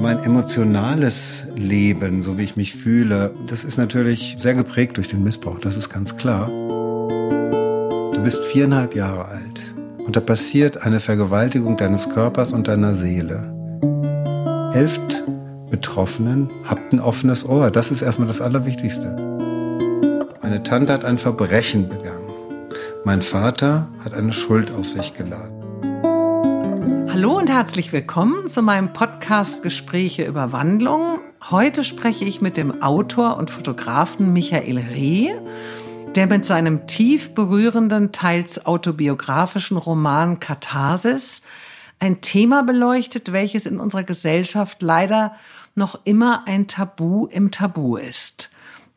Mein emotionales Leben, so wie ich mich fühle, das ist natürlich sehr geprägt durch den Missbrauch, das ist ganz klar. Du bist viereinhalb Jahre alt und da passiert eine Vergewaltigung deines Körpers und deiner Seele. Helft Betroffenen, habt ein offenes Ohr, das ist erstmal das Allerwichtigste. Meine Tante hat ein Verbrechen begangen. Mein Vater hat eine Schuld auf sich geladen. Hallo und herzlich willkommen zu meinem Podcast Gespräche über Wandlung. Heute spreche ich mit dem Autor und Fotografen Michael Reh, der mit seinem tief berührenden, teils autobiografischen Roman Katharsis ein Thema beleuchtet, welches in unserer Gesellschaft leider noch immer ein Tabu im Tabu ist.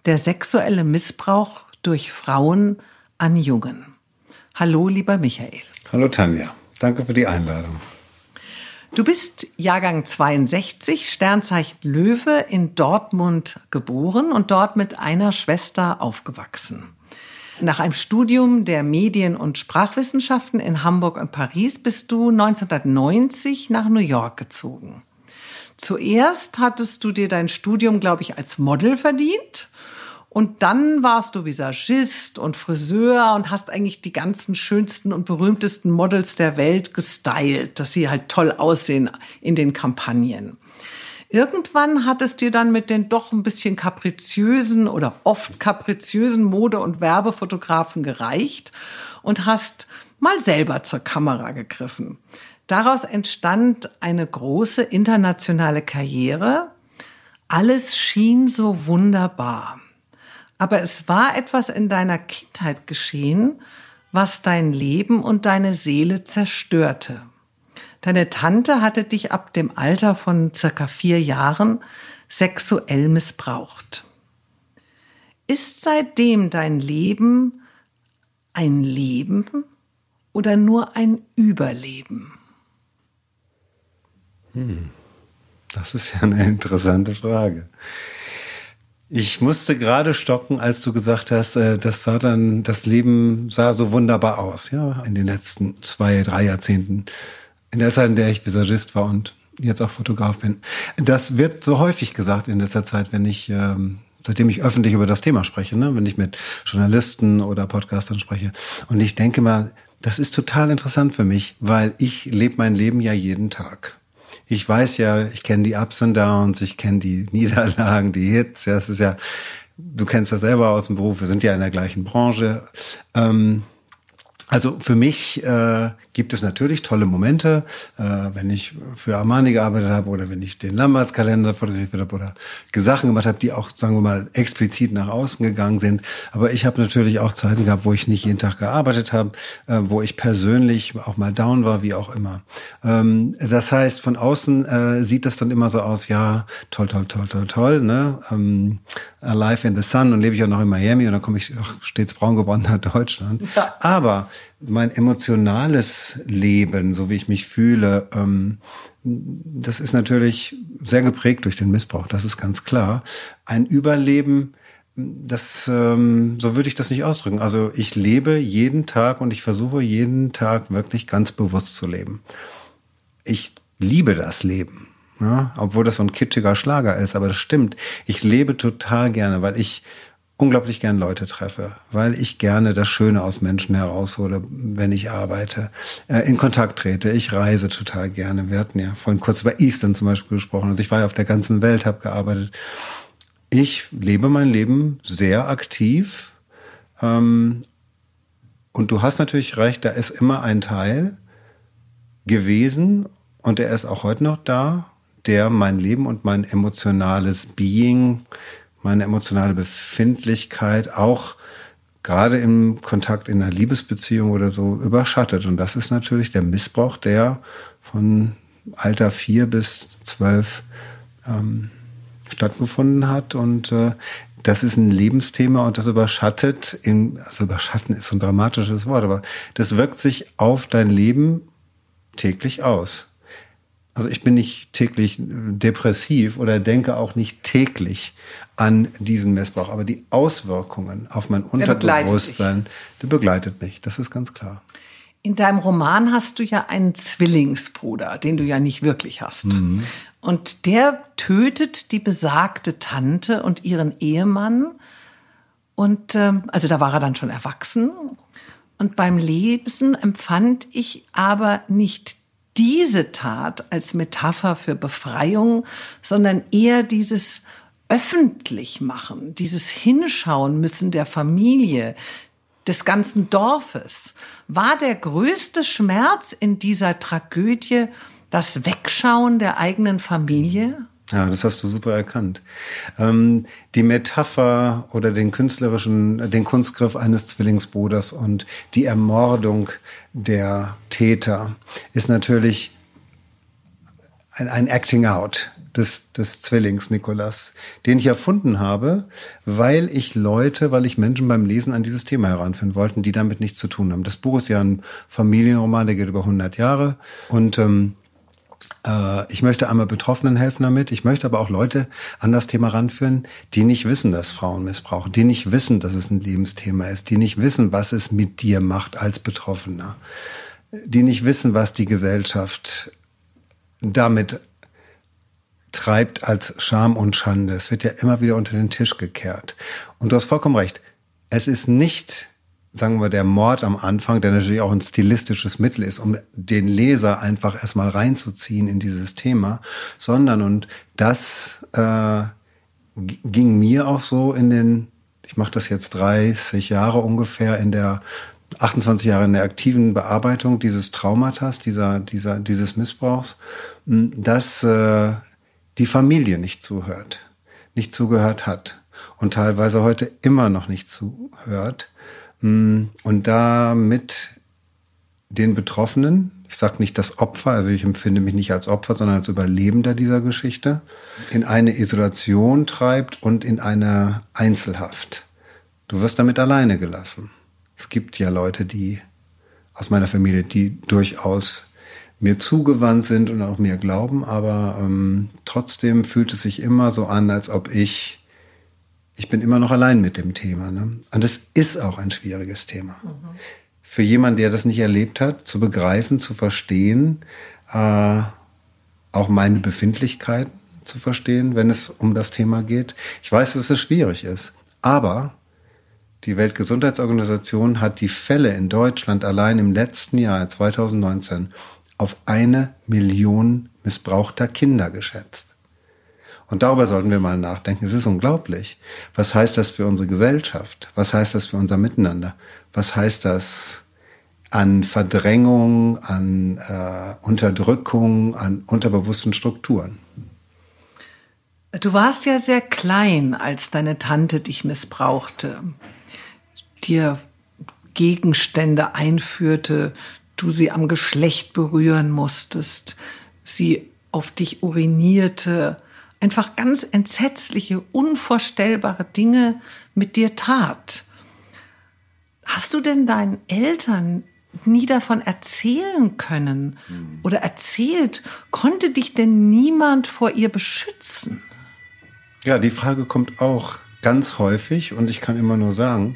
Der sexuelle Missbrauch durch Frauen an Jungen. Hallo, lieber Michael. Hallo, Tanja. Danke für die Einladung. Du bist Jahrgang 62, Sternzeichen Löwe, in Dortmund geboren und dort mit einer Schwester aufgewachsen. Nach einem Studium der Medien- und Sprachwissenschaften in Hamburg und Paris bist du 1990 nach New York gezogen. Zuerst hattest du dir dein Studium, glaube ich, als Model verdient und dann warst du Visagist und Friseur und hast eigentlich die ganzen schönsten und berühmtesten Models der Welt gestylt, dass sie halt toll aussehen in den Kampagnen. Irgendwann hat es dir dann mit den doch ein bisschen kapriziösen oder oft kapriziösen Mode- und Werbefotografen gereicht und hast mal selber zur Kamera gegriffen. Daraus entstand eine große internationale Karriere. Alles schien so wunderbar. Aber es war etwas in deiner Kindheit geschehen, was dein Leben und deine Seele zerstörte. Deine Tante hatte dich ab dem Alter von circa vier Jahren sexuell missbraucht. Ist seitdem dein Leben ein Leben oder nur ein Überleben? Hm, das ist ja eine interessante Frage. Ich musste gerade stocken, als du gesagt hast, äh, das sah dann, das Leben sah so wunderbar aus, ja, in den letzten zwei, drei Jahrzehnten. In der Zeit, in der ich Visagist war und jetzt auch Fotograf bin. Das wird so häufig gesagt in dieser Zeit, wenn ich, ähm, seitdem ich öffentlich über das Thema spreche, ne? wenn ich mit Journalisten oder Podcastern spreche. Und ich denke mal, das ist total interessant für mich, weil ich lebe mein Leben ja jeden Tag ich weiß ja, ich kenne die Ups und Downs, ich kenne die Niederlagen, die Hits. Ja, es ist ja, du kennst das selber aus dem Beruf, wir sind ja in der gleichen Branche. Ähm, also für mich äh, gibt es natürlich tolle Momente, äh, wenn ich für Armani gearbeitet habe oder wenn ich den Lamberts-Kalender fotografiert habe oder Sachen gemacht habe, die auch, sagen wir mal, explizit nach außen gegangen sind. Aber ich habe natürlich auch Zeiten gehabt, wo ich nicht jeden Tag gearbeitet habe, äh, wo ich persönlich auch mal down war, wie auch immer. Ähm, das heißt, von außen äh, sieht das dann immer so aus, ja, toll, toll, toll, toll, toll, ne? Ähm, Alive in the Sun und lebe ich auch noch in Miami und dann komme ich auch stets braun geworden nach Deutschland. Ja. Aber mein emotionales Leben, so wie ich mich fühle, ähm, das ist natürlich sehr geprägt durch den Missbrauch, das ist ganz klar. Ein Überleben, das, ähm, so würde ich das nicht ausdrücken. Also ich lebe jeden Tag und ich versuche jeden Tag wirklich ganz bewusst zu leben. Ich liebe das Leben. Ja, obwohl das so ein kitschiger Schlager ist, aber das stimmt. Ich lebe total gerne, weil ich unglaublich gern Leute treffe, weil ich gerne das Schöne aus Menschen heraushole, wenn ich arbeite, äh, in Kontakt trete. Ich reise total gerne. Wir hatten ja vorhin kurz über Eastern zum Beispiel gesprochen. Also ich war ja auf der ganzen Welt, habe gearbeitet. Ich lebe mein Leben sehr aktiv. Ähm, und du hast natürlich recht, da ist immer ein Teil gewesen und der ist auch heute noch da, der mein Leben und mein emotionales Being meine emotionale Befindlichkeit auch gerade im Kontakt in einer Liebesbeziehung oder so überschattet. Und das ist natürlich der Missbrauch, der von Alter vier bis zwölf ähm, stattgefunden hat. Und äh, das ist ein Lebensthema und das überschattet, in, also überschatten ist so ein dramatisches Wort, aber das wirkt sich auf dein Leben täglich aus. Also ich bin nicht täglich depressiv oder denke auch nicht täglich an diesen Missbrauch, aber die Auswirkungen auf mein Unterbewusstsein, die begleitet mich, das ist ganz klar. In deinem Roman hast du ja einen Zwillingsbruder, den du ja nicht wirklich hast. Mhm. Und der tötet die besagte Tante und ihren Ehemann. Und ähm, also da war er dann schon erwachsen. Und beim Lesen empfand ich aber nicht diese Tat als Metapher für Befreiung, sondern eher dieses öffentlich machen, dieses Hinschauen müssen der Familie, des ganzen Dorfes. War der größte Schmerz in dieser Tragödie das Wegschauen der eigenen Familie? Ja, das hast du super erkannt. Ähm, die Metapher oder den künstlerischen, den Kunstgriff eines Zwillingsbruders und die Ermordung der Täter ist natürlich ein, ein Acting Out des, des Zwillings Nikolas, den ich erfunden habe, weil ich Leute, weil ich Menschen beim Lesen an dieses Thema heranführen wollten, die damit nichts zu tun haben. Das Buch ist ja ein Familienroman, der geht über 100 Jahre und ähm, äh, ich möchte einmal Betroffenen helfen damit. Ich möchte aber auch Leute an das Thema ranführen, die nicht wissen, dass Frauen missbrauchen, die nicht wissen, dass es ein Lebensthema ist, die nicht wissen, was es mit dir macht als Betroffener, die nicht wissen, was die Gesellschaft damit treibt als Scham und Schande. Es wird ja immer wieder unter den Tisch gekehrt. Und du hast vollkommen recht. Es ist nicht sagen wir, der Mord am Anfang, der natürlich auch ein stilistisches Mittel ist, um den Leser einfach erstmal reinzuziehen in dieses Thema, sondern, und das äh, ging mir auch so in den, ich mache das jetzt 30 Jahre ungefähr, in der 28 Jahre in der aktiven Bearbeitung dieses Traumatas, dieser, dieser, dieses Missbrauchs, dass äh, die Familie nicht zuhört, nicht zugehört hat und teilweise heute immer noch nicht zuhört und da mit den Betroffenen, ich sage nicht das Opfer, also ich empfinde mich nicht als Opfer, sondern als Überlebender dieser Geschichte, in eine Isolation treibt und in eine Einzelhaft. Du wirst damit alleine gelassen. Es gibt ja Leute, die aus meiner Familie, die durchaus mir zugewandt sind und auch mir glauben, aber ähm, trotzdem fühlt es sich immer so an, als ob ich ich bin immer noch allein mit dem Thema. Ne? Und es ist auch ein schwieriges Thema. Mhm. Für jemanden, der das nicht erlebt hat, zu begreifen, zu verstehen, äh, auch meine Befindlichkeiten zu verstehen, wenn es um das Thema geht. Ich weiß, dass es schwierig ist. Aber die Weltgesundheitsorganisation hat die Fälle in Deutschland allein im letzten Jahr 2019 auf eine Million missbrauchter Kinder geschätzt. Und darüber sollten wir mal nachdenken. Es ist unglaublich. Was heißt das für unsere Gesellschaft? Was heißt das für unser Miteinander? Was heißt das an Verdrängung, an äh, Unterdrückung, an unterbewussten Strukturen? Du warst ja sehr klein, als deine Tante dich missbrauchte, dir Gegenstände einführte, du sie am Geschlecht berühren musstest, sie auf dich urinierte, einfach ganz entsetzliche, unvorstellbare Dinge mit dir tat. Hast du denn deinen Eltern nie davon erzählen können mhm. oder erzählt? Konnte dich denn niemand vor ihr beschützen? Ja, die Frage kommt auch ganz häufig und ich kann immer nur sagen,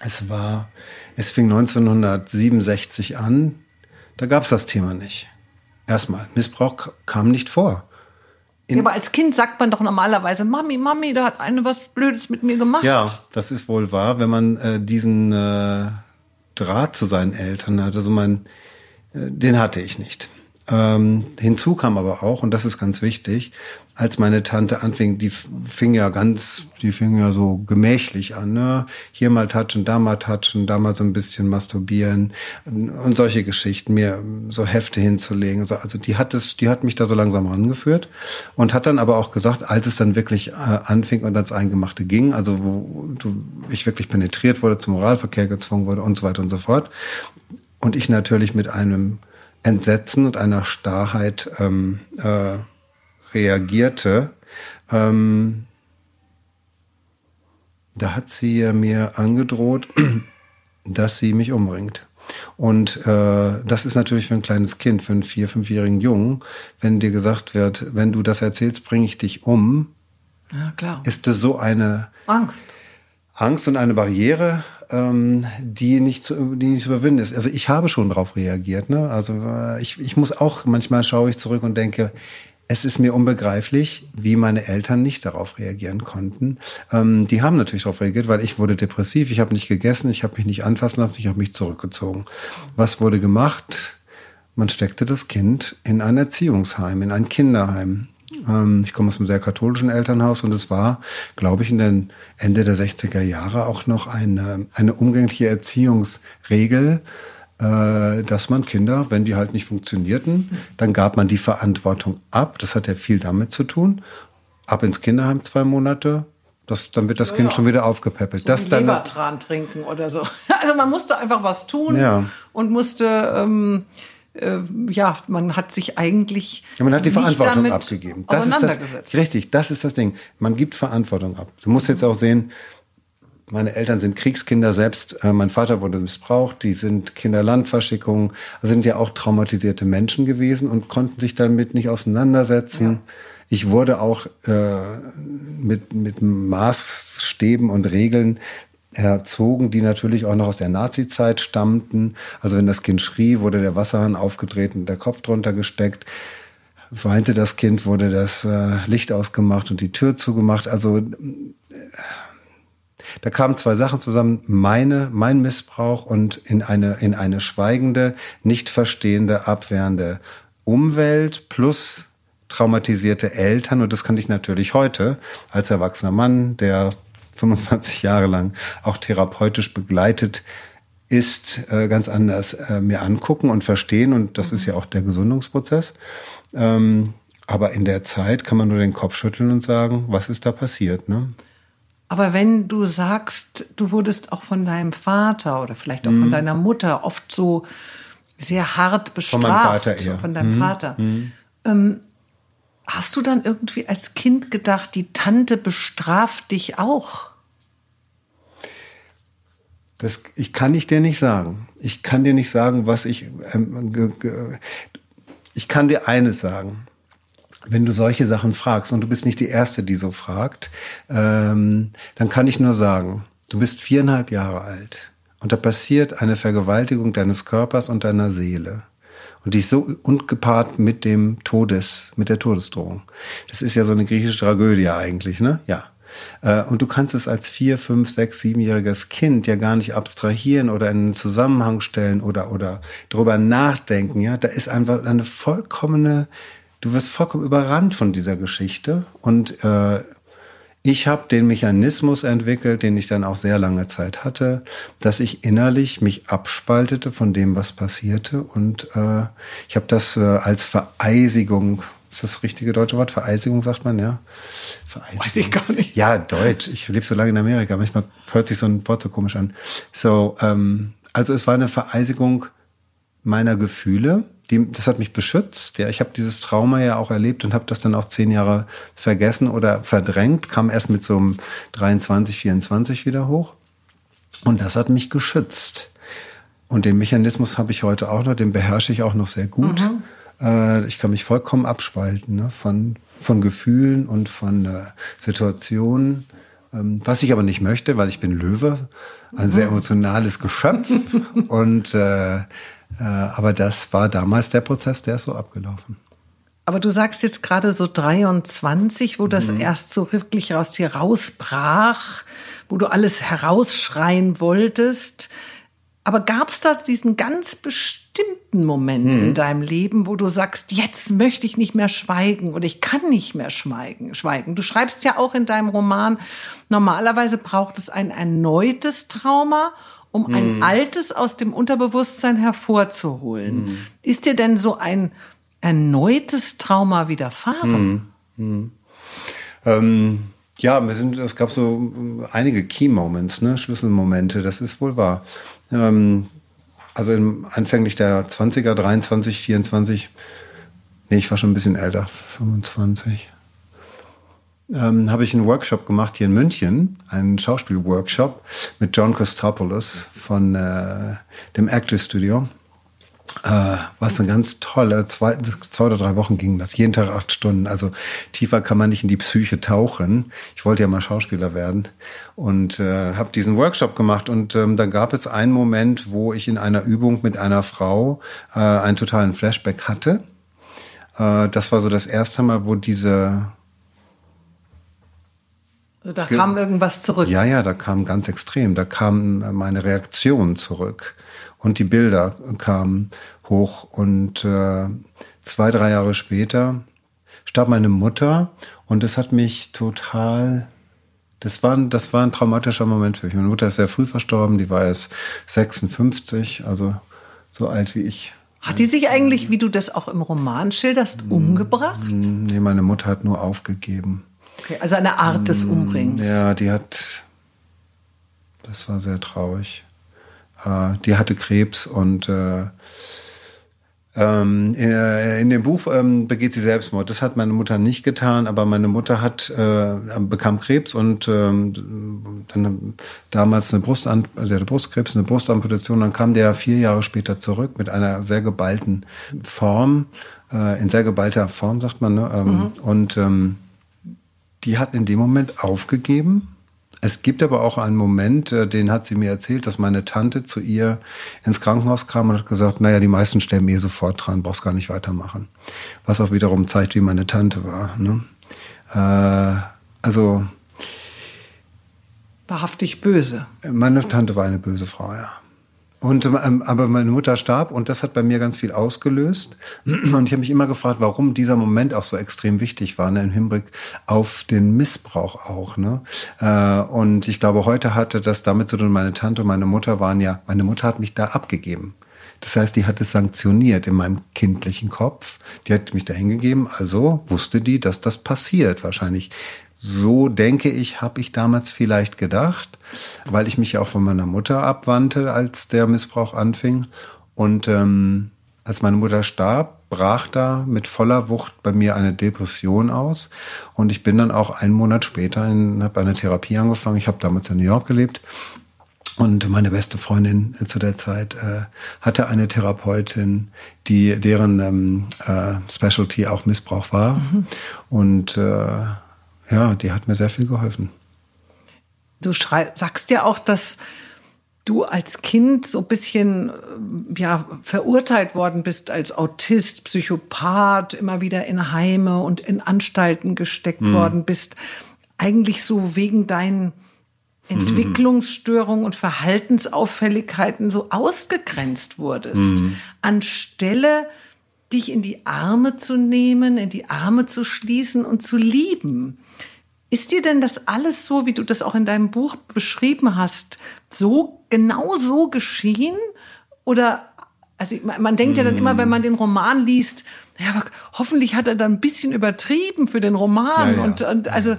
es war, es fing 1967 an, da gab es das Thema nicht. Erstmal, Missbrauch kam nicht vor. Ja, aber als Kind sagt man doch normalerweise, Mami, Mami, da hat eine was Blödes mit mir gemacht. Ja, das ist wohl wahr, wenn man äh, diesen äh, Draht zu seinen Eltern hat. Also mein, äh, den hatte ich nicht. Ähm, hinzu kam aber auch, und das ist ganz wichtig, als meine Tante anfing, die fing ja ganz, die fing ja so gemächlich an, ne? Hier mal touchen, da mal touchen, da mal so ein bisschen masturbieren und solche Geschichten, mir so Hefte hinzulegen. Also die hat es, die hat mich da so langsam rangeführt und hat dann aber auch gesagt, als es dann wirklich äh, anfing und ans Eingemachte ging, also wo du, ich wirklich penetriert wurde, zum Moralverkehr gezwungen wurde und so weiter und so fort. Und ich natürlich mit einem Entsetzen und einer Starrheit ähm, äh, reagierte, ähm, da hat sie mir angedroht, dass sie mich umbringt. Und äh, das ist natürlich für ein kleines Kind, für einen vier-, fünfjährigen Jungen, wenn dir gesagt wird, wenn du das erzählst, bringe ich dich um, ja, klar. ist das so eine Angst. Angst und eine Barriere, ähm, die, nicht zu, die nicht zu überwinden ist. Also ich habe schon darauf reagiert. Ne? Also äh, ich, ich muss auch, manchmal schaue ich zurück und denke, es ist mir unbegreiflich, wie meine Eltern nicht darauf reagieren konnten. Ähm, die haben natürlich darauf reagiert, weil ich wurde depressiv, ich habe nicht gegessen, ich habe mich nicht anfassen lassen, ich habe mich zurückgezogen. Was wurde gemacht? Man steckte das Kind in ein Erziehungsheim, in ein Kinderheim. Ähm, ich komme aus einem sehr katholischen Elternhaus und es war, glaube ich, in den Ende der 60er Jahre auch noch eine, eine umgängliche Erziehungsregel, äh, dass man Kinder, wenn die halt nicht funktionierten, dann gab man die Verantwortung ab. Das hat ja viel damit zu tun. Ab ins Kinderheim zwei Monate, das, dann wird das ja, Kind schon wieder aufgepäppelt. Das dann Lebertran trinken oder so. Also man musste einfach was tun ja. und musste ähm, äh, ja, man hat sich eigentlich. Ja, man hat die Verantwortung abgegeben. Das ist das, richtig, das ist das Ding. Man gibt Verantwortung ab. Du musst jetzt auch sehen, meine Eltern sind Kriegskinder selbst. Äh, mein Vater wurde missbraucht. Die sind Kinderlandverschickungen. Sind ja auch traumatisierte Menschen gewesen und konnten sich damit nicht auseinandersetzen. Ja. Ich wurde auch äh, mit, mit Maßstäben und Regeln erzogen, die natürlich auch noch aus der Nazi-Zeit stammten. Also wenn das Kind schrie, wurde der Wasserhahn aufgedreht und der Kopf drunter gesteckt. Weinte das Kind, wurde das äh, Licht ausgemacht und die Tür zugemacht. Also äh, da kamen zwei Sachen zusammen, meine, mein Missbrauch und in eine, in eine schweigende, nicht verstehende, abwehrende Umwelt plus traumatisierte Eltern. Und das kann ich natürlich heute als erwachsener Mann, der 25 Jahre lang auch therapeutisch begleitet ist, äh, ganz anders äh, mir angucken und verstehen. Und das ist ja auch der Gesundungsprozess. Ähm, aber in der Zeit kann man nur den Kopf schütteln und sagen, was ist da passiert? Ne? Aber wenn du sagst, du wurdest auch von deinem Vater oder vielleicht auch mhm. von deiner Mutter oft so sehr hart bestraft. Von meinem Vater eher. Von deinem mhm. Vater. Mhm. Ähm, hast du dann irgendwie als Kind gedacht, die Tante bestraft dich auch? Das, ich kann ich dir nicht sagen. Ich kann dir nicht sagen, was ich. Ähm, ich kann dir eines sagen. Wenn du solche Sachen fragst und du bist nicht die Erste, die so fragt, ähm, dann kann ich nur sagen, du bist viereinhalb Jahre alt und da passiert eine Vergewaltigung deines Körpers und deiner Seele. Und die ist so ungepaart mit dem Todes, mit der Todesdrohung. Das ist ja so eine griechische Tragödie eigentlich, ne? Ja. Äh, und du kannst es als vier, fünf, sechs, siebenjähriges Kind ja gar nicht abstrahieren oder in einen Zusammenhang stellen oder, oder drüber nachdenken. Ja, da ist einfach eine vollkommene, du wirst vollkommen überrannt von dieser Geschichte. Und äh, ich habe den Mechanismus entwickelt, den ich dann auch sehr lange Zeit hatte, dass ich innerlich mich abspaltete von dem, was passierte. Und äh, ich habe das äh, als Vereisigung ist das, richtige deutsche Wort? Vereisigung sagt man, ja? Vereisigung. Weiß ich gar nicht. Ja, Deutsch. Ich lebe so lange in Amerika. Manchmal hört sich so ein Wort so komisch an. So, ähm, also es war eine Vereisigung meiner Gefühle. Die, das hat mich beschützt. Ja, ich habe dieses Trauma ja auch erlebt und habe das dann auch zehn Jahre vergessen oder verdrängt. Kam erst mit so einem 23, 24 wieder hoch. Und das hat mich geschützt. Und den Mechanismus habe ich heute auch noch, den beherrsche ich auch noch sehr gut. Mhm. Äh, ich kann mich vollkommen abspalten ne, von, von Gefühlen und von äh, Situationen. Ähm, was ich aber nicht möchte, weil ich bin Löwe, ein sehr mhm. emotionales Geschöpf. und äh, aber das war damals der Prozess, der ist so abgelaufen. Aber du sagst jetzt gerade so 23, wo das mhm. erst so wirklich aus dir rausbrach, wo du alles herausschreien wolltest. Aber gab es da diesen ganz bestimmten Moment hm. in deinem Leben, wo du sagst, jetzt möchte ich nicht mehr schweigen oder ich kann nicht mehr schweigen, schweigen? Du schreibst ja auch in deinem Roman, normalerweise braucht es ein erneutes Trauma, um hm. ein altes aus dem Unterbewusstsein hervorzuholen. Hm. Ist dir denn so ein erneutes Trauma widerfahren? Hm. hm. Ähm ja, wir sind, es gab so einige Key Moments, ne, Schlüsselmomente, das ist wohl wahr. Ähm, also im anfänglich der 20er, 23, 24, nee, ich war schon ein bisschen älter, 25. Ähm, habe ich einen Workshop gemacht hier in München, einen Schauspielworkshop mit John Costopoulos von äh, dem Actor Studio. äh, was eine ganz tolle, zwei, zwei oder drei Wochen ging das, jeden Tag acht Stunden. Also tiefer kann man nicht in die Psyche tauchen. Ich wollte ja mal Schauspieler werden und äh, habe diesen Workshop gemacht. Und ähm, dann gab es einen Moment, wo ich in einer Übung mit einer Frau äh, einen totalen Flashback hatte. Äh, das war so das erste Mal, wo diese da kam irgendwas zurück. Ja, ja, da kam ganz extrem. Da kam meine Reaktion zurück und die Bilder kamen hoch. Und äh, zwei, drei Jahre später starb meine Mutter und das hat mich total. Das war, das war ein traumatischer Moment für mich. Meine Mutter ist sehr früh verstorben, die war erst 56, also so alt wie ich. Hat die sich eigentlich, wie du das auch im Roman schilderst, umgebracht? Nee, meine Mutter hat nur aufgegeben. Okay, also eine Art des Umbrings. Ja, die hat. Das war sehr traurig. Äh, die hatte Krebs und äh, ähm, in, äh, in, dem Buch ähm, begeht sie Selbstmord. Das hat meine Mutter nicht getan, aber meine Mutter hat äh, bekam Krebs und ähm, dann damals eine Brustamp sie hatte Brustkrebs, eine Brustamputation. Dann kam der vier Jahre später zurück mit einer sehr geballten Form, äh, in sehr geballter Form sagt man. Ne? Ähm, mhm. Und ähm, die hat in dem Moment aufgegeben es gibt aber auch einen Moment, äh, den hat sie mir erzählt, dass meine Tante zu ihr ins Krankenhaus kam und hat gesagt, naja, die meisten sterben eh sofort dran, brauchst gar nicht weitermachen. Was auch wiederum zeigt, wie meine Tante war. Ne? Äh, also wahrhaftig böse. Meine Tante war eine böse Frau, ja. Und ähm, aber meine Mutter starb und das hat bei mir ganz viel ausgelöst. Und ich habe mich immer gefragt, warum dieser Moment auch so extrem wichtig war, ne, im Hinblick auf den Missbrauch auch. Ne? Äh, und ich glaube, heute hatte das damit zu tun, meine Tante und meine Mutter waren ja, meine Mutter hat mich da abgegeben. Das heißt, die hat es sanktioniert in meinem kindlichen Kopf. Die hat mich da hingegeben, also wusste die, dass das passiert. Wahrscheinlich so denke ich, habe ich damals vielleicht gedacht, weil ich mich ja auch von meiner Mutter abwandte, als der Missbrauch anfing. Und ähm, als meine Mutter starb, brach da mit voller Wucht bei mir eine Depression aus. Und ich bin dann auch einen Monat später, habe eine Therapie angefangen. Ich habe damals in New York gelebt. Und meine beste Freundin zu der Zeit äh, hatte eine Therapeutin, die deren ähm, äh, Specialty auch Missbrauch war. Mhm. Und äh, ja, die hat mir sehr viel geholfen. Du sagst ja auch, dass du als Kind so ein bisschen ja, verurteilt worden bist als Autist, Psychopath, immer wieder in Heime und in Anstalten gesteckt mhm. worden bist. Eigentlich so wegen deinen Entwicklungsstörungen und Verhaltensauffälligkeiten so ausgegrenzt wurdest. Mhm. Anstelle dich in die Arme zu nehmen, in die Arme zu schließen und zu lieben. Ist dir denn das alles so, wie du das auch in deinem Buch beschrieben hast, so genau so geschehen? Oder also man denkt ja dann immer, wenn man den Roman liest, ja, aber hoffentlich hat er dann ein bisschen übertrieben für den Roman. Ja, ja. Und, und also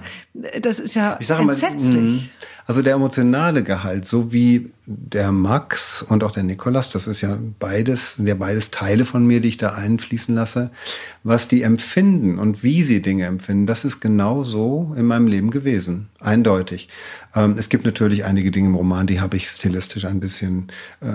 das ist ja ich sage entsetzlich. Mal, mhm. also der emotionale Gehalt, so wie der Max und auch der Nikolas, das ist ja beides, sind ja beides Teile von mir, die ich da einfließen lasse, was die empfinden und wie sie Dinge empfinden, das ist genau so in meinem Leben gewesen. Eindeutig. Ähm, es gibt natürlich einige Dinge im Roman, die habe ich stilistisch ein bisschen äh,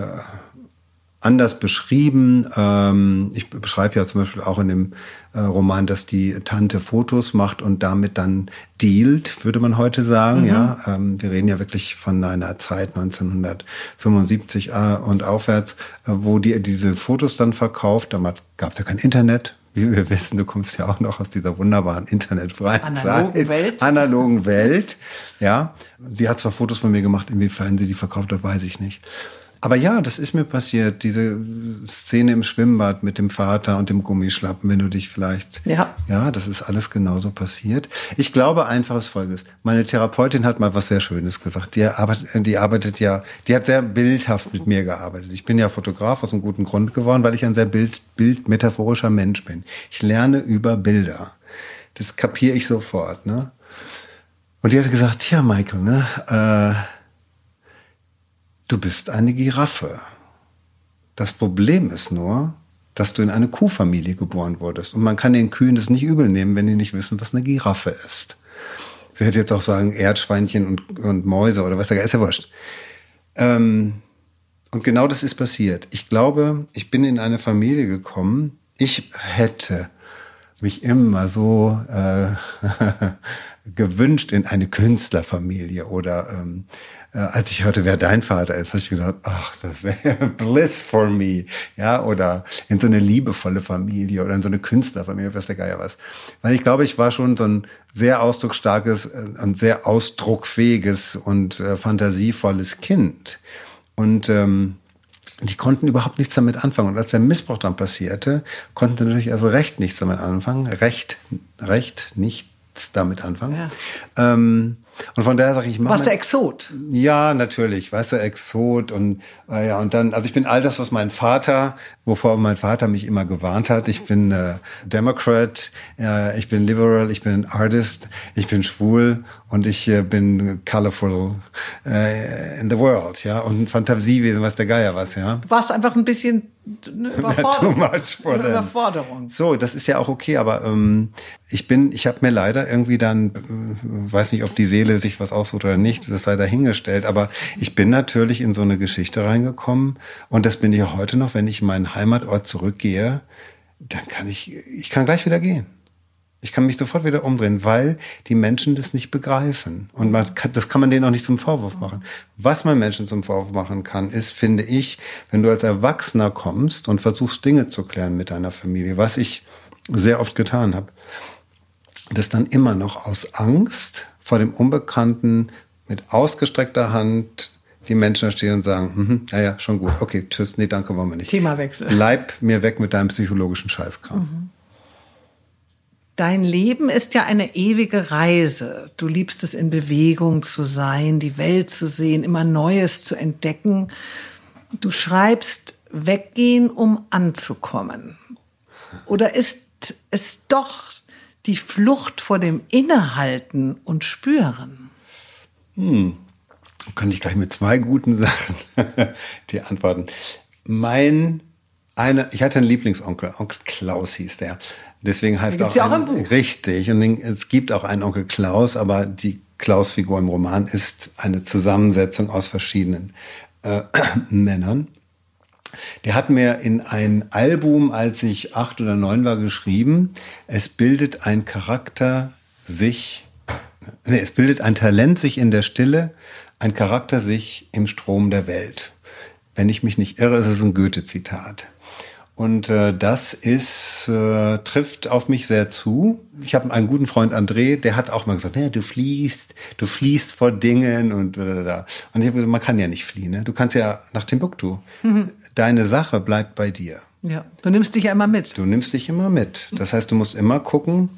anders beschrieben. Ähm, ich beschreibe ja zum Beispiel auch in dem äh, Roman, dass die Tante Fotos macht und damit dann dealt, würde man heute sagen. Mhm. Ja, ähm, wir reden ja wirklich von einer Zeit 1975 äh, und aufwärts, äh, wo die diese Fotos dann verkauft. Damals gab es ja kein Internet. Wie wir wissen, du kommst ja auch noch aus dieser wunderbaren internetfreien analogen Zeit, Welt. analogen Welt. Ja, die hat zwar Fotos von mir gemacht, inwiefern sie die verkauft hat, weiß ich nicht. Aber ja, das ist mir passiert, diese Szene im Schwimmbad mit dem Vater und dem Gummischlappen, wenn du dich vielleicht. Ja. Ja, das ist alles genauso passiert. Ich glaube einfach das Folgendes. Meine Therapeutin hat mal was sehr Schönes gesagt. Die arbeitet, die arbeitet ja, die hat sehr bildhaft mit mir gearbeitet. Ich bin ja Fotograf aus einem guten Grund geworden, weil ich ein sehr bild, bildmetaphorischer Mensch bin. Ich lerne über Bilder. Das kapiere ich sofort, ne? Und die hat gesagt, ja, Michael, ne, äh, Du bist eine Giraffe. Das Problem ist nur, dass du in eine Kuhfamilie geboren wurdest. Und man kann den Kühen das nicht übel nehmen, wenn die nicht wissen, was eine Giraffe ist. Sie hätte jetzt auch sagen Erdschweinchen und, und Mäuse oder was da ist ja wurscht. Ähm, Und genau das ist passiert. Ich glaube, ich bin in eine Familie gekommen. Ich hätte mich immer so äh, gewünscht in eine Künstlerfamilie oder ähm, äh, als ich hörte, wer dein Vater ist, habe ich gedacht, ach, das wäre bliss for me, ja, oder in so eine liebevolle Familie oder in so eine Künstlerfamilie, was der Geier was. Weil ich glaube, ich war schon so ein sehr ausdrucksstarkes äh, und sehr ausdruckfähiges und äh, fantasievolles Kind und ähm, die konnten überhaupt nichts damit anfangen. Und als der Missbrauch dann passierte, konnten sie natürlich also recht nichts damit anfangen. Recht, recht nichts damit anfangen. Ja. Ähm, und von daher sage ich, mach Was der Exot? Ja, natürlich, weißt du, Exot und äh, ja und dann, also ich bin all das, was mein Vater, wovor mein Vater mich immer gewarnt hat. Ich bin äh, Democrat, äh, ich bin Liberal, ich bin ein Artist, ich bin schwul und ich äh, bin colorful äh, in the world, ja und ein Fantasiewesen, was der Geier was, ja. Du warst einfach ein bisschen eine Überforderung. Too much for eine Überforderung. So, das ist ja auch okay, aber ähm, ich bin, ich habe mir leider irgendwie dann, äh, weiß nicht, ob die Seele sich was aussucht oder nicht, das sei dahingestellt, aber ich bin natürlich in so eine Geschichte reingekommen und das bin ich heute noch, wenn ich in meinen Heimatort zurückgehe, dann kann ich, ich kann gleich wieder gehen. Ich kann mich sofort wieder umdrehen, weil die Menschen das nicht begreifen. Und kann, das kann man denen auch nicht zum Vorwurf machen. Was man Menschen zum Vorwurf machen kann, ist, finde ich, wenn du als Erwachsener kommst und versuchst, Dinge zu klären mit deiner Familie, was ich sehr oft getan habe, das dann immer noch aus Angst vor dem Unbekannten mit ausgestreckter Hand die Menschen stehen und sagen, mhm, ja, ja, schon gut, okay, tschüss, nee, danke, wollen wir nicht. Themawechsel. Bleib mir weg mit deinem psychologischen Scheißkram. Mhm. Dein Leben ist ja eine ewige Reise. Du liebst es, in Bewegung zu sein, die Welt zu sehen, immer Neues zu entdecken. Du schreibst, weggehen, um anzukommen. Oder ist es doch die Flucht vor dem Innehalten und Spüren? Hm. Kann ich gleich mit zwei guten Sachen die antworten. Mein eine, ich hatte einen Lieblingsonkel, Onkel Klaus hieß der. Deswegen heißt auch, ja auch ein Buch. richtig. Und es gibt auch einen Onkel Klaus, aber die Klaus-Figur im Roman ist eine Zusammensetzung aus verschiedenen äh, Männern. Der hat mir in ein Album, als ich acht oder neun war, geschrieben, es bildet ein Charakter sich, nee, es bildet ein Talent sich in der Stille, ein Charakter sich im Strom der Welt. Wenn ich mich nicht irre, ist es ein Goethe-Zitat. Und äh, das ist äh, trifft auf mich sehr zu. Ich habe einen guten Freund André, der hat auch mal gesagt, du fliehst, du fliehst vor Dingen und äh, da. Und ich hab gesagt, man kann ja nicht fliehen. Ne? Du kannst ja nach Timbuktu. Mhm. Deine Sache bleibt bei dir. Ja, du nimmst dich ja immer mit. Du nimmst dich immer mit. Das heißt, du musst immer gucken,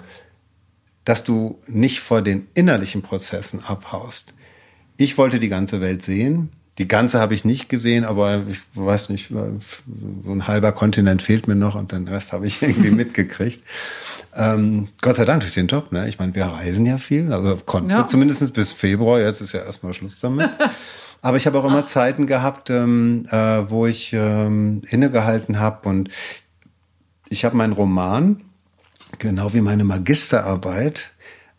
dass du nicht vor den innerlichen Prozessen abhaust. Ich wollte die ganze Welt sehen. Die ganze habe ich nicht gesehen, aber ich weiß nicht, so ein halber Kontinent fehlt mir noch und den Rest habe ich irgendwie mitgekriegt. Ähm, Gott sei Dank durch den Job. Ne? Ich meine, wir reisen ja viel, also konnten ja. zumindest bis Februar. Jetzt ist ja erstmal Schluss damit. Aber ich habe auch immer Zeiten gehabt, ähm, äh, wo ich ähm, innegehalten habe und ich habe meinen Roman, genau wie meine Magisterarbeit,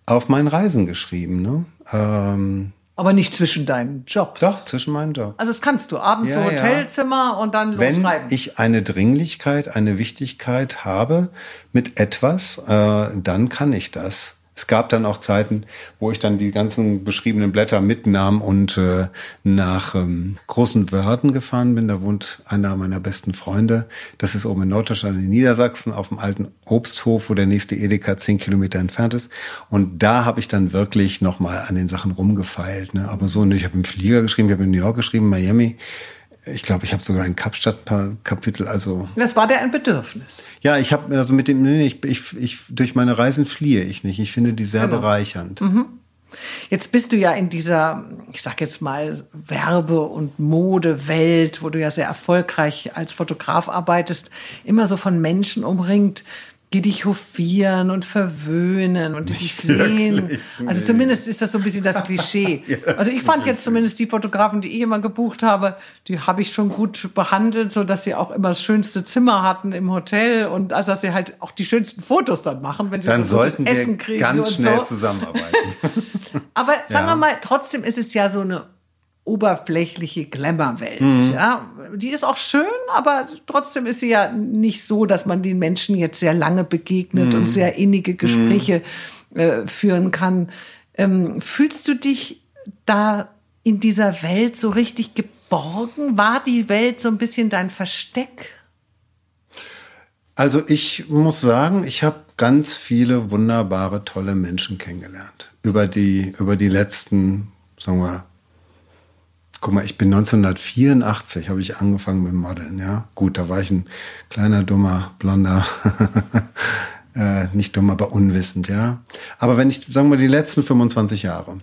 auf meinen Reisen geschrieben. Ne? Ähm, aber nicht zwischen deinen Jobs. Doch, zwischen meinen Jobs. Also das kannst du. Abends ja, so Hotelzimmer ja. und dann Wenn schreiben. ich eine Dringlichkeit, eine Wichtigkeit habe mit etwas, äh, dann kann ich das. Es gab dann auch Zeiten, wo ich dann die ganzen beschriebenen Blätter mitnahm und äh, nach ähm, großen Wörden gefahren bin. Da wohnt einer meiner besten Freunde. Das ist oben in Norddeutschland in Niedersachsen auf dem alten Obsthof, wo der nächste Edeka zehn Kilometer entfernt ist. Und da habe ich dann wirklich nochmal an den Sachen rumgefeilt. Ne? Aber so, ne, ich habe im Flieger geschrieben, ich habe in New York geschrieben, Miami. Ich glaube, ich habe sogar ein Kapstadt-Kapitel. Also das war der ein Bedürfnis. Ja, ich habe also mit dem nee, ich, ich, ich durch meine Reisen fliehe ich nicht. Ich finde die sehr genau. bereichernd. Mhm. Jetzt bist du ja in dieser, ich sag jetzt mal, Werbe- und Modewelt, wo du ja sehr erfolgreich als Fotograf arbeitest, immer so von Menschen umringt, die dich hofieren und verwöhnen und die dich sehen. Wirklich, also zumindest ist das so ein bisschen das Klischee. ja, also ich fand jetzt zumindest die Fotografen, die ich immer gebucht habe, die habe ich schon gut behandelt, so dass sie auch immer das schönste Zimmer hatten im Hotel und also dass sie halt auch die schönsten Fotos dann machen, wenn sie dann so sollten gutes Essen kriegen ganz schnell so. zusammenarbeiten. Aber sagen ja. wir mal, trotzdem ist es ja so eine oberflächliche Glamour-Welt. Mhm. Ja, die ist auch schön, aber trotzdem ist sie ja nicht so, dass man den Menschen jetzt sehr lange begegnet mhm. und sehr innige Gespräche mhm. äh, führen kann. Ähm, fühlst du dich da in dieser Welt so richtig geborgen? War die Welt so ein bisschen dein Versteck? Also ich muss sagen, ich habe ganz viele wunderbare, tolle Menschen kennengelernt. Über die, über die letzten, sagen wir, guck mal, ich bin 1984, habe ich angefangen mit Modeln, ja. Gut, da war ich ein kleiner, dummer, blonder, äh, nicht dumm, aber unwissend, ja. Aber wenn ich, sagen wir, die letzten 25 Jahre,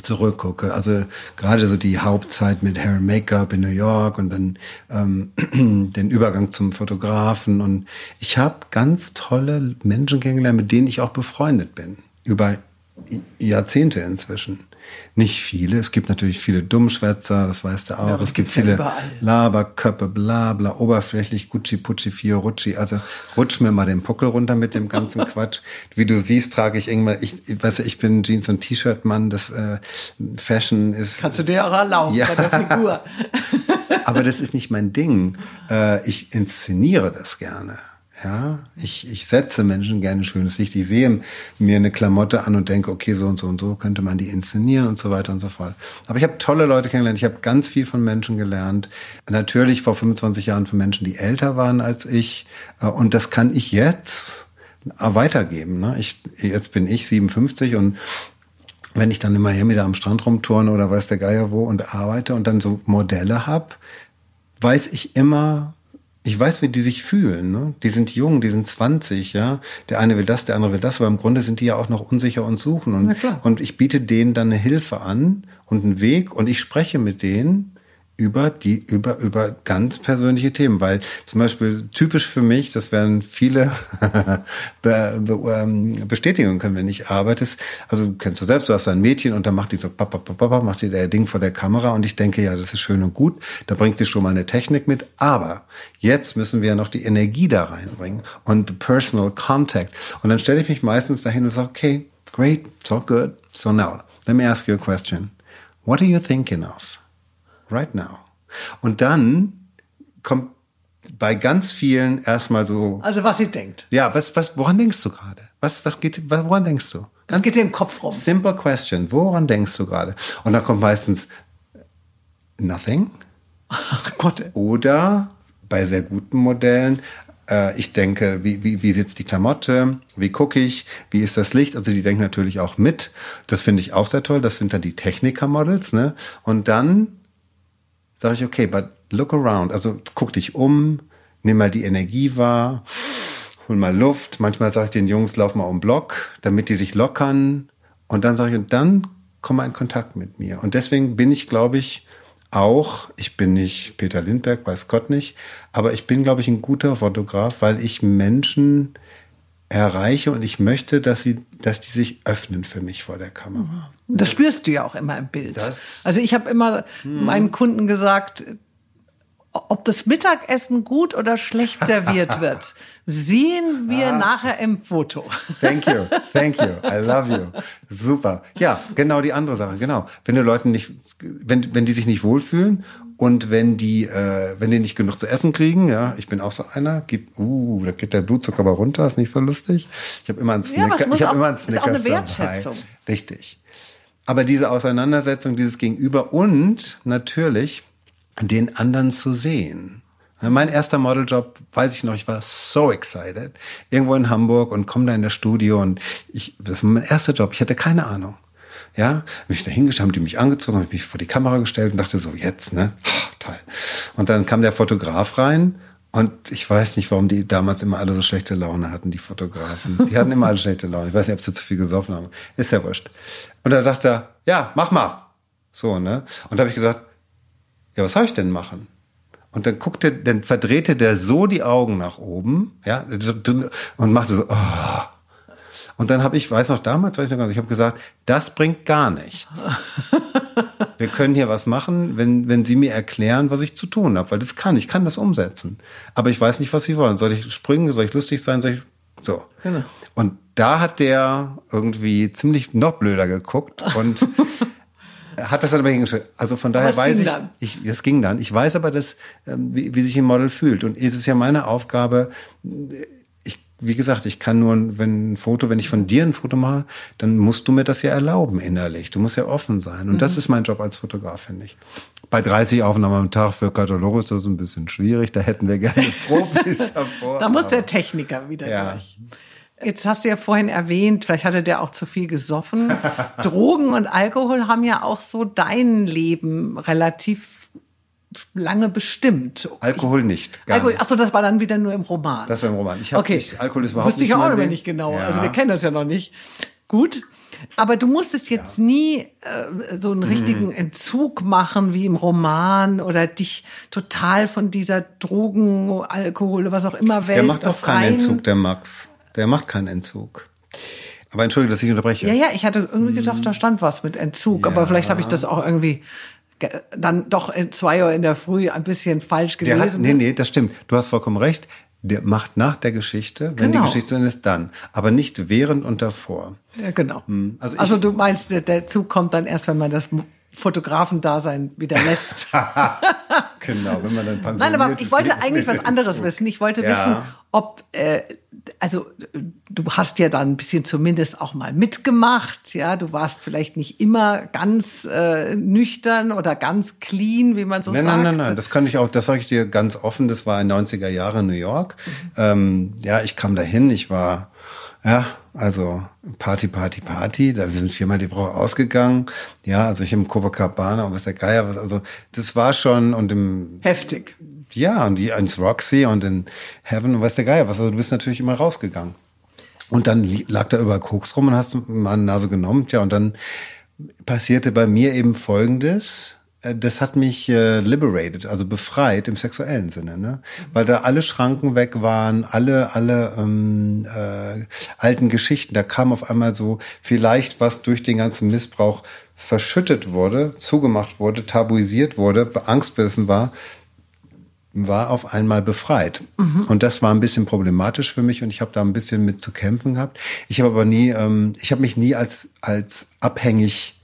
zurückgucke. Also gerade so die Hauptzeit mit Hair and Make-up in New York und dann ähm, den Übergang zum Fotografen. Und ich habe ganz tolle Menschen kennengelernt, mit denen ich auch befreundet bin. Über Jahrzehnte inzwischen. Nicht viele. Es gibt natürlich viele Dummschwätzer, das weißt du auch. Ja, es gibt viele ja Laberköppe, bla bla, oberflächlich, Gucci, Pucci, Fiorucci. Also rutsch mir mal den Puckel runter mit dem ganzen Quatsch. Wie du siehst, trage ich irgendwann, ich, ich weiß ich bin Jeans- und T-Shirt-Mann. Das äh, Fashion ist. Kannst du dir auch erlauben ja. bei der Figur. Aber das ist nicht mein Ding. Äh, ich inszeniere das gerne. Ja, ich, ich setze Menschen gerne schönes Licht. Ich sehe mir eine Klamotte an und denke, okay, so und so und so könnte man die inszenieren und so weiter und so fort. Aber ich habe tolle Leute kennengelernt. Ich habe ganz viel von Menschen gelernt. Natürlich vor 25 Jahren von Menschen, die älter waren als ich. Äh, und das kann ich jetzt weitergeben. Ne? Ich, jetzt bin ich 57 und wenn ich dann in Miami da am Strand rumturne oder weiß der Geier wo und arbeite und dann so Modelle hab, weiß ich immer, ich weiß, wie die sich fühlen. Ne? Die sind jung, die sind 20, ja. Der eine will das, der andere will das, aber im Grunde sind die ja auch noch unsicher und suchen. Und, und ich biete denen dann eine Hilfe an und einen Weg und ich spreche mit denen über die über über ganz persönliche Themen, weil zum Beispiel typisch für mich, das werden viele be, be, ähm, bestätigen können, wenn ich arbeite. Also kennst du selbst, du hast ein Mädchen und dann macht die so papa papa macht die der Ding vor der Kamera und ich denke ja, das ist schön und gut. Da bringt sie schon mal eine Technik mit, aber jetzt müssen wir ja noch die Energie da reinbringen und the personal contact. Und dann stelle ich mich meistens dahin und sage, okay, great, so good. So now, let me ask you a question. What are you thinking of? Right now. Und dann kommt bei ganz vielen erstmal so. Also was sie denkt. Ja, was, was, woran denkst du gerade? Was, was geht, woran denkst du? Ganz was geht dir im Kopf rum? Simple question. Woran denkst du gerade? Und dann kommt meistens nothing. Ach Gott. Oder bei sehr guten Modellen, äh, ich denke, wie, wie, wie sitzt die Klamotte? Wie gucke ich? Wie ist das Licht? Also die denken natürlich auch mit. Das finde ich auch sehr toll. Das sind dann die Techniker-Models, ne? Und dann sage ich, okay, but look around. Also guck dich um, nimm mal die Energie wahr, hol mal Luft. Manchmal sage ich den Jungs, lauf mal um Block, damit die sich lockern. Und dann sage ich, und dann komm mal in Kontakt mit mir. Und deswegen bin ich, glaube ich, auch, ich bin nicht Peter Lindberg, weiß Gott nicht, aber ich bin, glaube ich, ein guter Fotograf, weil ich Menschen erreiche und ich möchte, dass sie, dass die sich öffnen für mich vor der Kamera. Das spürst du ja auch immer im Bild. Das, also ich habe immer hm. meinen Kunden gesagt, ob das Mittagessen gut oder schlecht serviert wird, sehen wir ah. nachher im Foto. Thank you, thank you, I love you. Super. Ja, genau die andere Sache, genau. Wenn du Leuten nicht, wenn, wenn die sich nicht wohlfühlen und wenn die, äh, wenn die nicht genug zu essen kriegen, ja, ich bin auch so einer, gibt, uh, da geht der Blutzucker aber runter, ist nicht so lustig. Ich habe immer einen Snicker, ja, ich habe immer einen Snickers ist auch eine Wertschätzung. Dabei. Richtig. Aber diese Auseinandersetzung, dieses Gegenüber und natürlich den anderen zu sehen. Mein erster Modeljob, weiß ich noch, ich war so excited. Irgendwo in Hamburg und komme da in das Studio und ich, das war mein erster Job, ich hatte keine Ahnung. Ja, bin ich da haben die mich angezogen, habe mich vor die Kamera gestellt und dachte so, jetzt, ne? Oh, toll. Und dann kam der Fotograf rein und ich weiß nicht, warum die damals immer alle so schlechte Laune hatten, die Fotografen. Die hatten immer alle schlechte Laune. Ich weiß nicht, ob sie zu viel gesoffen haben. Ist ja wurscht. Und da sagt er, ja, mach mal. So, ne? Und da habe ich gesagt, ja, was soll ich denn machen? Und dann guckte, dann verdrehte der so die Augen nach oben, ja, und machte so, oh, und dann habe ich, weiß noch damals, weiß ich noch ganz, ich habe gesagt, das bringt gar nichts. Wir können hier was machen, wenn, wenn Sie mir erklären, was ich zu tun habe, weil das kann, ich kann das umsetzen. Aber ich weiß nicht, was Sie wollen. Soll ich springen? Soll ich lustig sein? Soll ich, so. Genau. Und da hat der irgendwie ziemlich noch blöder geguckt und Hat das dann aber hingestellt. Also von daher weiß ich, dann? ich, es ging dann. Ich weiß aber, dass, ähm, wie, wie sich ein Model fühlt. Und es ist ja meine Aufgabe, wie gesagt, ich kann nur, wenn ein Foto, wenn ich von dir ein Foto mache, dann musst du mir das ja erlauben innerlich. Du musst ja offen sein. Und mhm. das ist mein Job als Fotograf, finde ich. Bei 30 Aufnahmen am Tag für Katalog ist das ein bisschen schwierig. Da hätten wir gerne Profis davor. da muss der Techniker wieder ja. durch. Jetzt hast du ja vorhin erwähnt, vielleicht hatte der auch zu viel gesoffen. Drogen und Alkohol haben ja auch so dein Leben relativ lange bestimmt. Alkohol nicht. Alkohol, achso, das war dann wieder nur im Roman. Das war im Roman. Ich hab okay. Nicht, Alkohol ist überhaupt Wusste ich auch noch nicht genau. Ja. Also wir kennen das ja noch nicht. Gut. Aber du musstest jetzt ja. nie äh, so einen richtigen mhm. Entzug machen wie im Roman oder dich total von dieser Drogen, Alkohol, was auch immer Welt Der macht auch keinen Entzug, der Max. Der macht keinen Entzug. Aber entschuldige, dass ich unterbreche. Ja, ja, ich hatte irgendwie gedacht, da stand was mit Entzug, ja. aber vielleicht habe ich das auch irgendwie dann doch in zwei Uhr in der Früh ein bisschen falsch gelesen. Der hat, nee, nee, das stimmt. Du hast vollkommen recht. Der macht nach der Geschichte, wenn genau. die Geschichte zu Ende ist, dann. Aber nicht während und davor. Ja, genau. Hm. Also, also du meinst, der, der Zug kommt dann erst, wenn man das Fotografendasein wieder lässt. genau, wenn man dann pensioniert Nein, aber ich wollte eigentlich was anderes wissen. Ich wollte ja. wissen, ob, äh, also du hast ja dann ein bisschen zumindest auch mal mitgemacht, ja, du warst vielleicht nicht immer ganz äh, nüchtern oder ganz clean, wie man so nein, sagt. Nein, nein, nein, das kann ich auch, das sage ich dir ganz offen, das war in 90er Jahre New York. Mhm. Ähm, ja, ich kam dahin, ich war ja, also Party, Party, Party. Da wir sind viermal die Woche ausgegangen. Ja, also ich im Copacabana und was der Geier was. Also das war schon und im heftig. Ja und die ins Roxy und in Heaven und was der Geier was. Also du bist natürlich immer rausgegangen. Und dann lag da über Koks rum und hast mal eine Nase genommen. Ja und dann passierte bei mir eben Folgendes äh, das hat mich äh, liberated, also befreit im sexuellen Sinne, ne? Weil da alle Schranken weg waren, alle alle ähm, äh, alten Geschichten. Da kam auf einmal so vielleicht was durch den ganzen Missbrauch verschüttet wurde, zugemacht wurde, tabuisiert wurde, beangstbissen war, war auf einmal befreit. Mhm. Und das war ein bisschen problematisch für mich und ich habe da ein bisschen mit zu kämpfen gehabt. Ich habe aber nie, ähm, ich habe mich nie als als abhängig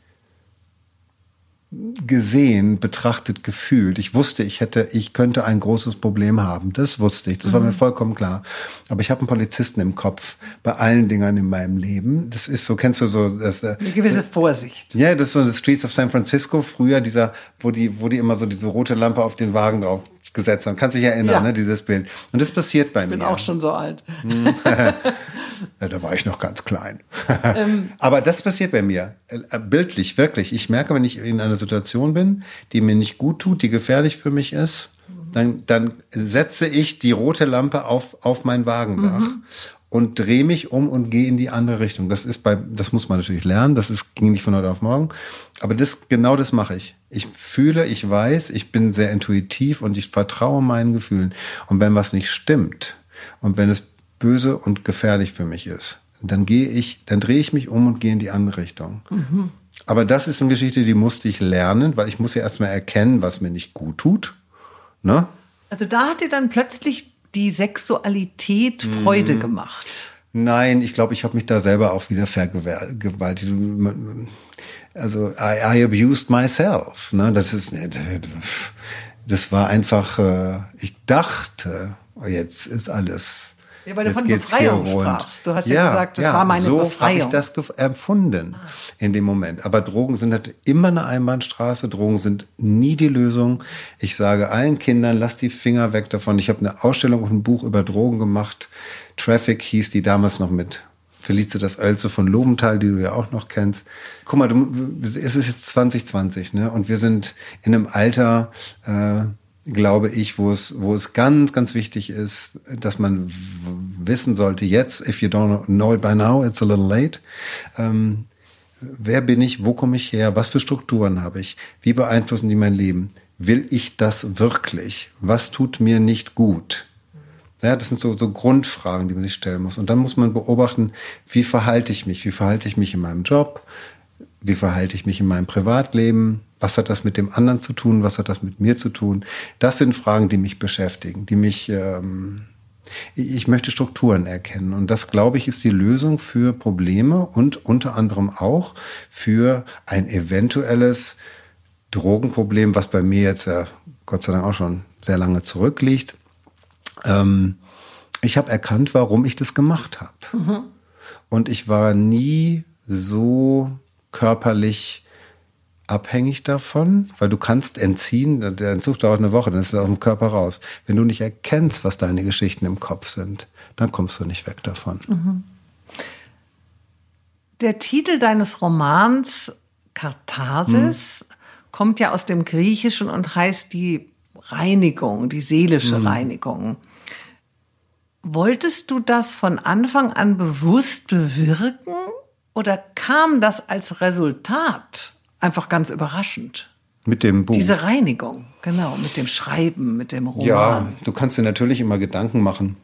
gesehen, betrachtet, gefühlt. Ich wusste, ich hätte, ich könnte ein großes Problem haben. Das wusste ich. Das war mir mhm. vollkommen klar. Aber ich habe einen Polizisten im Kopf bei allen Dingern in meinem Leben. Das ist so, kennst du so das, äh, eine gewisse Vorsicht. Ja, das ist so das Streets of San Francisco früher dieser, wo die, wo die immer so diese rote Lampe auf den Wagen drauf gesetzt haben. Kannst dich erinnern, ja. ne, dieses Bild. Und das passiert bei mir. Ich bin auch schon so alt. ja, da war ich noch ganz klein. Ähm. Aber das passiert bei mir. Äh, bildlich, wirklich. Ich merke, wenn ich in einer Situation bin, die mir nicht gut tut, die gefährlich für mich ist, dann, dann setze ich die rote Lampe auf, auf mein Wagendach mhm und drehe mich um und gehe in die andere Richtung. Das ist bei, das muss man natürlich lernen. Das ist, ging nicht von heute auf morgen. Aber das, genau das mache ich. Ich fühle, ich weiß, ich bin sehr intuitiv und ich vertraue meinen Gefühlen. Und wenn was nicht stimmt und wenn es böse und gefährlich für mich ist, dann gehe ich, dann drehe ich mich um und gehe in die andere Richtung. Mhm. Aber das ist eine Geschichte, die musste ich lernen, weil ich muss ja erstmal erkennen, was mir nicht gut tut. Ne? Also da hat dir dann plötzlich die Sexualität Freude mhm. gemacht? Nein, ich glaube, ich habe mich da selber auch wieder vergewaltigt. Also I, I abused myself. Ne? Das ist, das war einfach. Äh, ich dachte, jetzt ist alles ja, weil du von Befreiung sprachst. Du hast ja, ja gesagt, das ja, war meine so Befreiung. So habe ich das empfunden ah. in dem Moment. Aber Drogen sind halt immer eine Einbahnstraße. Drogen sind nie die Lösung. Ich sage allen Kindern, lass die Finger weg davon. Ich habe eine Ausstellung und ein Buch über Drogen gemacht. Traffic hieß die damals noch mit Felicitas Oelze von Lobenthal, die du ja auch noch kennst. Guck mal, du, es ist jetzt 2020, ne? Und wir sind in einem Alter, äh, glaube ich, wo es, wo es ganz, ganz wichtig ist, dass man wissen sollte, jetzt, if you don't know it by now, it's a little late. Ähm, wer bin ich? Wo komme ich her? Was für Strukturen habe ich? Wie beeinflussen die mein Leben? Will ich das wirklich? Was tut mir nicht gut? Ja, das sind so, so Grundfragen, die man sich stellen muss. Und dann muss man beobachten, wie verhalte ich mich? Wie verhalte ich mich in meinem Job? Wie verhalte ich mich in meinem Privatleben? Was hat das mit dem anderen zu tun? Was hat das mit mir zu tun? Das sind Fragen, die mich beschäftigen, die mich, ähm, Ich möchte Strukturen erkennen. Und das, glaube ich, ist die Lösung für Probleme und unter anderem auch für ein eventuelles Drogenproblem, was bei mir jetzt ja Gott sei Dank auch schon sehr lange zurückliegt. Ähm, ich habe erkannt, warum ich das gemacht habe. Mhm. Und ich war nie so körperlich abhängig davon, weil du kannst entziehen, der Entzug dauert eine Woche, dann ist es aus dem Körper raus. Wenn du nicht erkennst, was deine Geschichten im Kopf sind, dann kommst du nicht weg davon. Mhm. Der Titel deines Romans Katharsis mhm. kommt ja aus dem Griechischen und heißt die Reinigung, die seelische mhm. Reinigung. Wolltest du das von Anfang an bewusst bewirken oder kam das als Resultat einfach ganz überraschend. Mit dem Buch. Diese Reinigung, genau, mit dem Schreiben, mit dem Roman. Ja, du kannst dir natürlich immer Gedanken machen,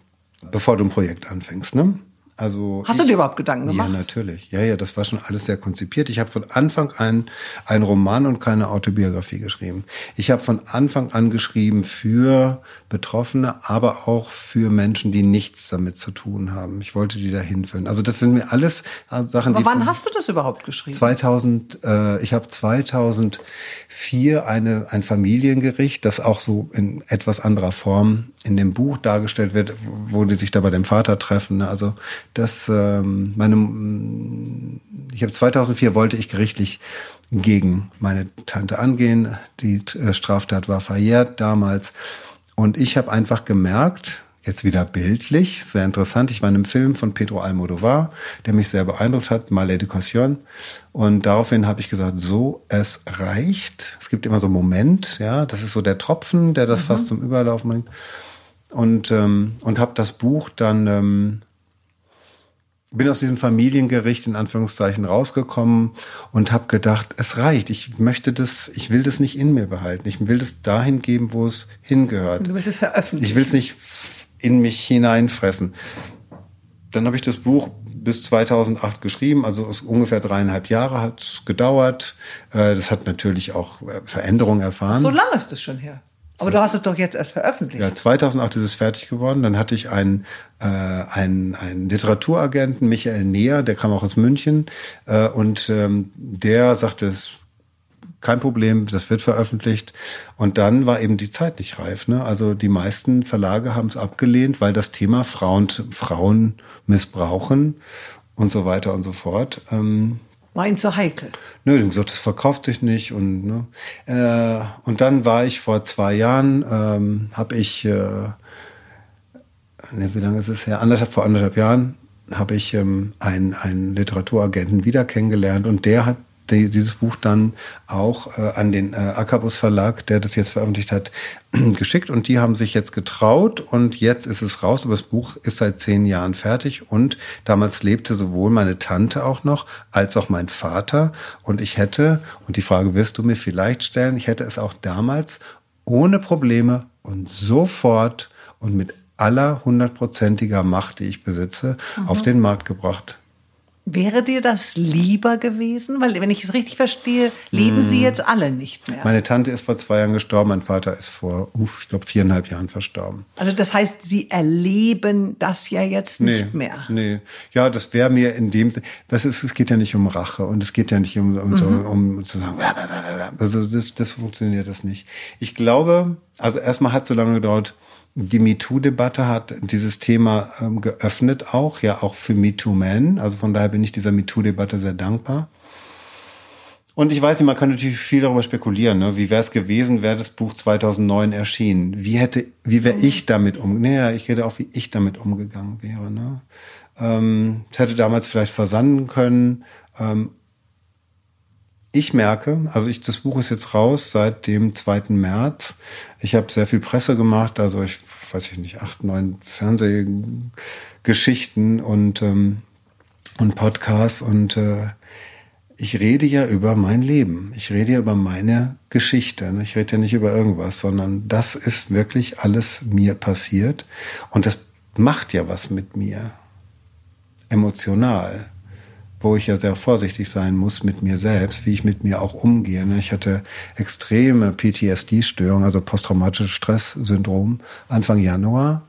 bevor du ein Projekt anfängst, ne? Also Hast ich, du dir überhaupt Gedanken gemacht? Ja, natürlich. Ja, ja, das war schon alles sehr konzipiert. Ich habe von Anfang an einen Roman und keine Autobiografie geschrieben. Ich habe von Anfang an geschrieben für Betroffene, aber auch für Menschen, die nichts damit zu tun haben. Ich wollte die dahin führen. Also das sind mir alles Sachen, aber die wann hast du das überhaupt geschrieben? 2000 äh, ich habe 2004 eine ein Familiengericht, das auch so in etwas anderer Form in dem Buch dargestellt wird, wo die sich da bei dem Vater treffen. Ne? Also das, ähm, meine, ich habe 2004 wollte ich gerichtlich gegen meine Tante angehen. Die äh, Straftat war verjährt damals und ich habe einfach gemerkt, jetzt wieder bildlich, sehr interessant. Ich war in einem Film von Pedro Almodovar, der mich sehr beeindruckt hat, Maledicción. Und daraufhin habe ich gesagt, so, es reicht. Es gibt immer so einen Moment, ja, das ist so der Tropfen, der das mhm. fast zum Überlaufen bringt und, ähm, und habe das Buch dann, ähm, bin aus diesem Familiengericht in Anführungszeichen rausgekommen und habe gedacht, es reicht. Ich möchte das, ich will das nicht in mir behalten. Ich will das dahin geben, wo es hingehört. Du willst es veröffentlichen. Ich will es nicht in mich hineinfressen. Dann habe ich das Buch bis 2008 geschrieben, also ungefähr dreieinhalb Jahre hat es gedauert. Äh, das hat natürlich auch äh, Veränderungen erfahren. So lange ist es schon her. Aber du hast es doch jetzt erst veröffentlicht. Ja, 2008 ist es fertig geworden. Dann hatte ich einen, äh, einen, einen Literaturagenten, Michael Neher, der kam auch aus München. Äh, und ähm, der sagte, es kein Problem, das wird veröffentlicht. Und dann war eben die Zeit nicht reif. Ne? Also die meisten Verlage haben es abgelehnt, weil das Thema Frauen, Frauen missbrauchen und so weiter und so fort. Ähm, war ihm zu heikel. Nö, die gesagt, das verkauft sich nicht und ne. Äh, und dann war ich vor zwei Jahren, ähm, habe ich, äh, ne, wie lange ist es her? Anderthalb vor anderthalb Jahren habe ich ähm, einen, einen Literaturagenten wieder kennengelernt und der hat die, dieses Buch dann auch äh, an den äh, Akabus Verlag, der das jetzt veröffentlicht hat, geschickt und die haben sich jetzt getraut und jetzt ist es raus, aber das Buch ist seit zehn Jahren fertig und damals lebte sowohl meine Tante auch noch als auch mein Vater und ich hätte, und die Frage wirst du mir vielleicht stellen, ich hätte es auch damals ohne Probleme und sofort und mit aller hundertprozentiger Macht, die ich besitze, mhm. auf den Markt gebracht. Wäre dir das lieber gewesen? Weil, wenn ich es richtig verstehe, leben hm. sie jetzt alle nicht mehr. Meine Tante ist vor zwei Jahren gestorben, mein Vater ist vor, uff, ich glaube, viereinhalb Jahren verstorben. Also das heißt, sie erleben das ja jetzt nee, nicht mehr. Nee, ja, das wäre mir in dem Sinne, das ist, es geht ja nicht um Rache und es geht ja nicht um, um, mhm. so, um zu sagen, also das, das funktioniert das nicht. Ich glaube, also erstmal hat es so lange gedauert, die MeToo-Debatte hat dieses Thema ähm, geöffnet auch, ja auch für MeToo-Men. Also von daher bin ich dieser MeToo-Debatte sehr dankbar. Und ich weiß nicht, man kann natürlich viel darüber spekulieren. Ne? Wie wäre es gewesen, wäre das Buch 2009 erschienen? Wie hätte, wie wäre ich damit um? Naja, ich rede auch, wie ich damit umgegangen wäre. Ne? Ähm, es hätte damals vielleicht versanden können. Ähm, ich merke, also ich, das Buch ist jetzt raus seit dem 2. März. Ich habe sehr viel Presse gemacht, also ich weiß ich nicht, acht, neun Fernsehgeschichten und, ähm, und Podcasts und äh, ich rede ja über mein Leben. Ich rede ja über meine Geschichte. Ich rede ja nicht über irgendwas, sondern das ist wirklich alles mir passiert und das macht ja was mit mir. Emotional wo ich ja sehr vorsichtig sein muss mit mir selbst, wie ich mit mir auch umgehe. Ne? Ich hatte extreme PTSD-Störungen, also posttraumatisches Stresssyndrom, Anfang Januar.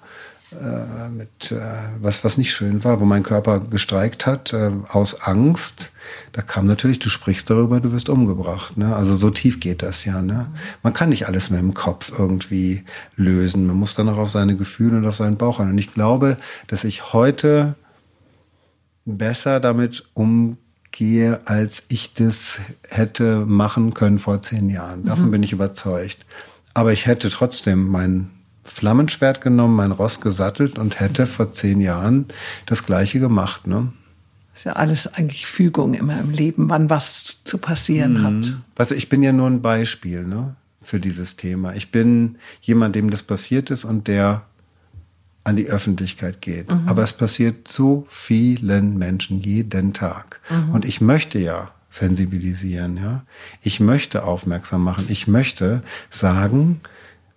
äh, mit äh, was, was nicht schön war, wo mein Körper gestreikt hat, äh, aus Angst. Da kam natürlich, du sprichst darüber, du wirst umgebracht. Ne? Also so tief geht das ja. Ne? Man kann nicht alles mit dem Kopf irgendwie lösen. Man muss dann auch auf seine Gefühle und auf seinen Bauch an. Und ich glaube, dass ich heute besser damit umgehe, als ich das hätte machen können vor zehn Jahren. Davon mhm. bin ich überzeugt. Aber ich hätte trotzdem mein Flammenschwert genommen, mein Ross gesattelt und hätte vor zehn Jahren das Gleiche gemacht. Ne? Ist ja alles eigentlich Fügung immer im Leben, wann was zu passieren mhm. hat. Weißt du, ich bin ja nur ein Beispiel ne, für dieses Thema. Ich bin jemand, dem das passiert ist und der an die Öffentlichkeit geht. Mhm. Aber es passiert so vielen Menschen jeden Tag. Mhm. Und ich möchte ja sensibilisieren, ja. Ich möchte aufmerksam machen. Ich möchte sagen,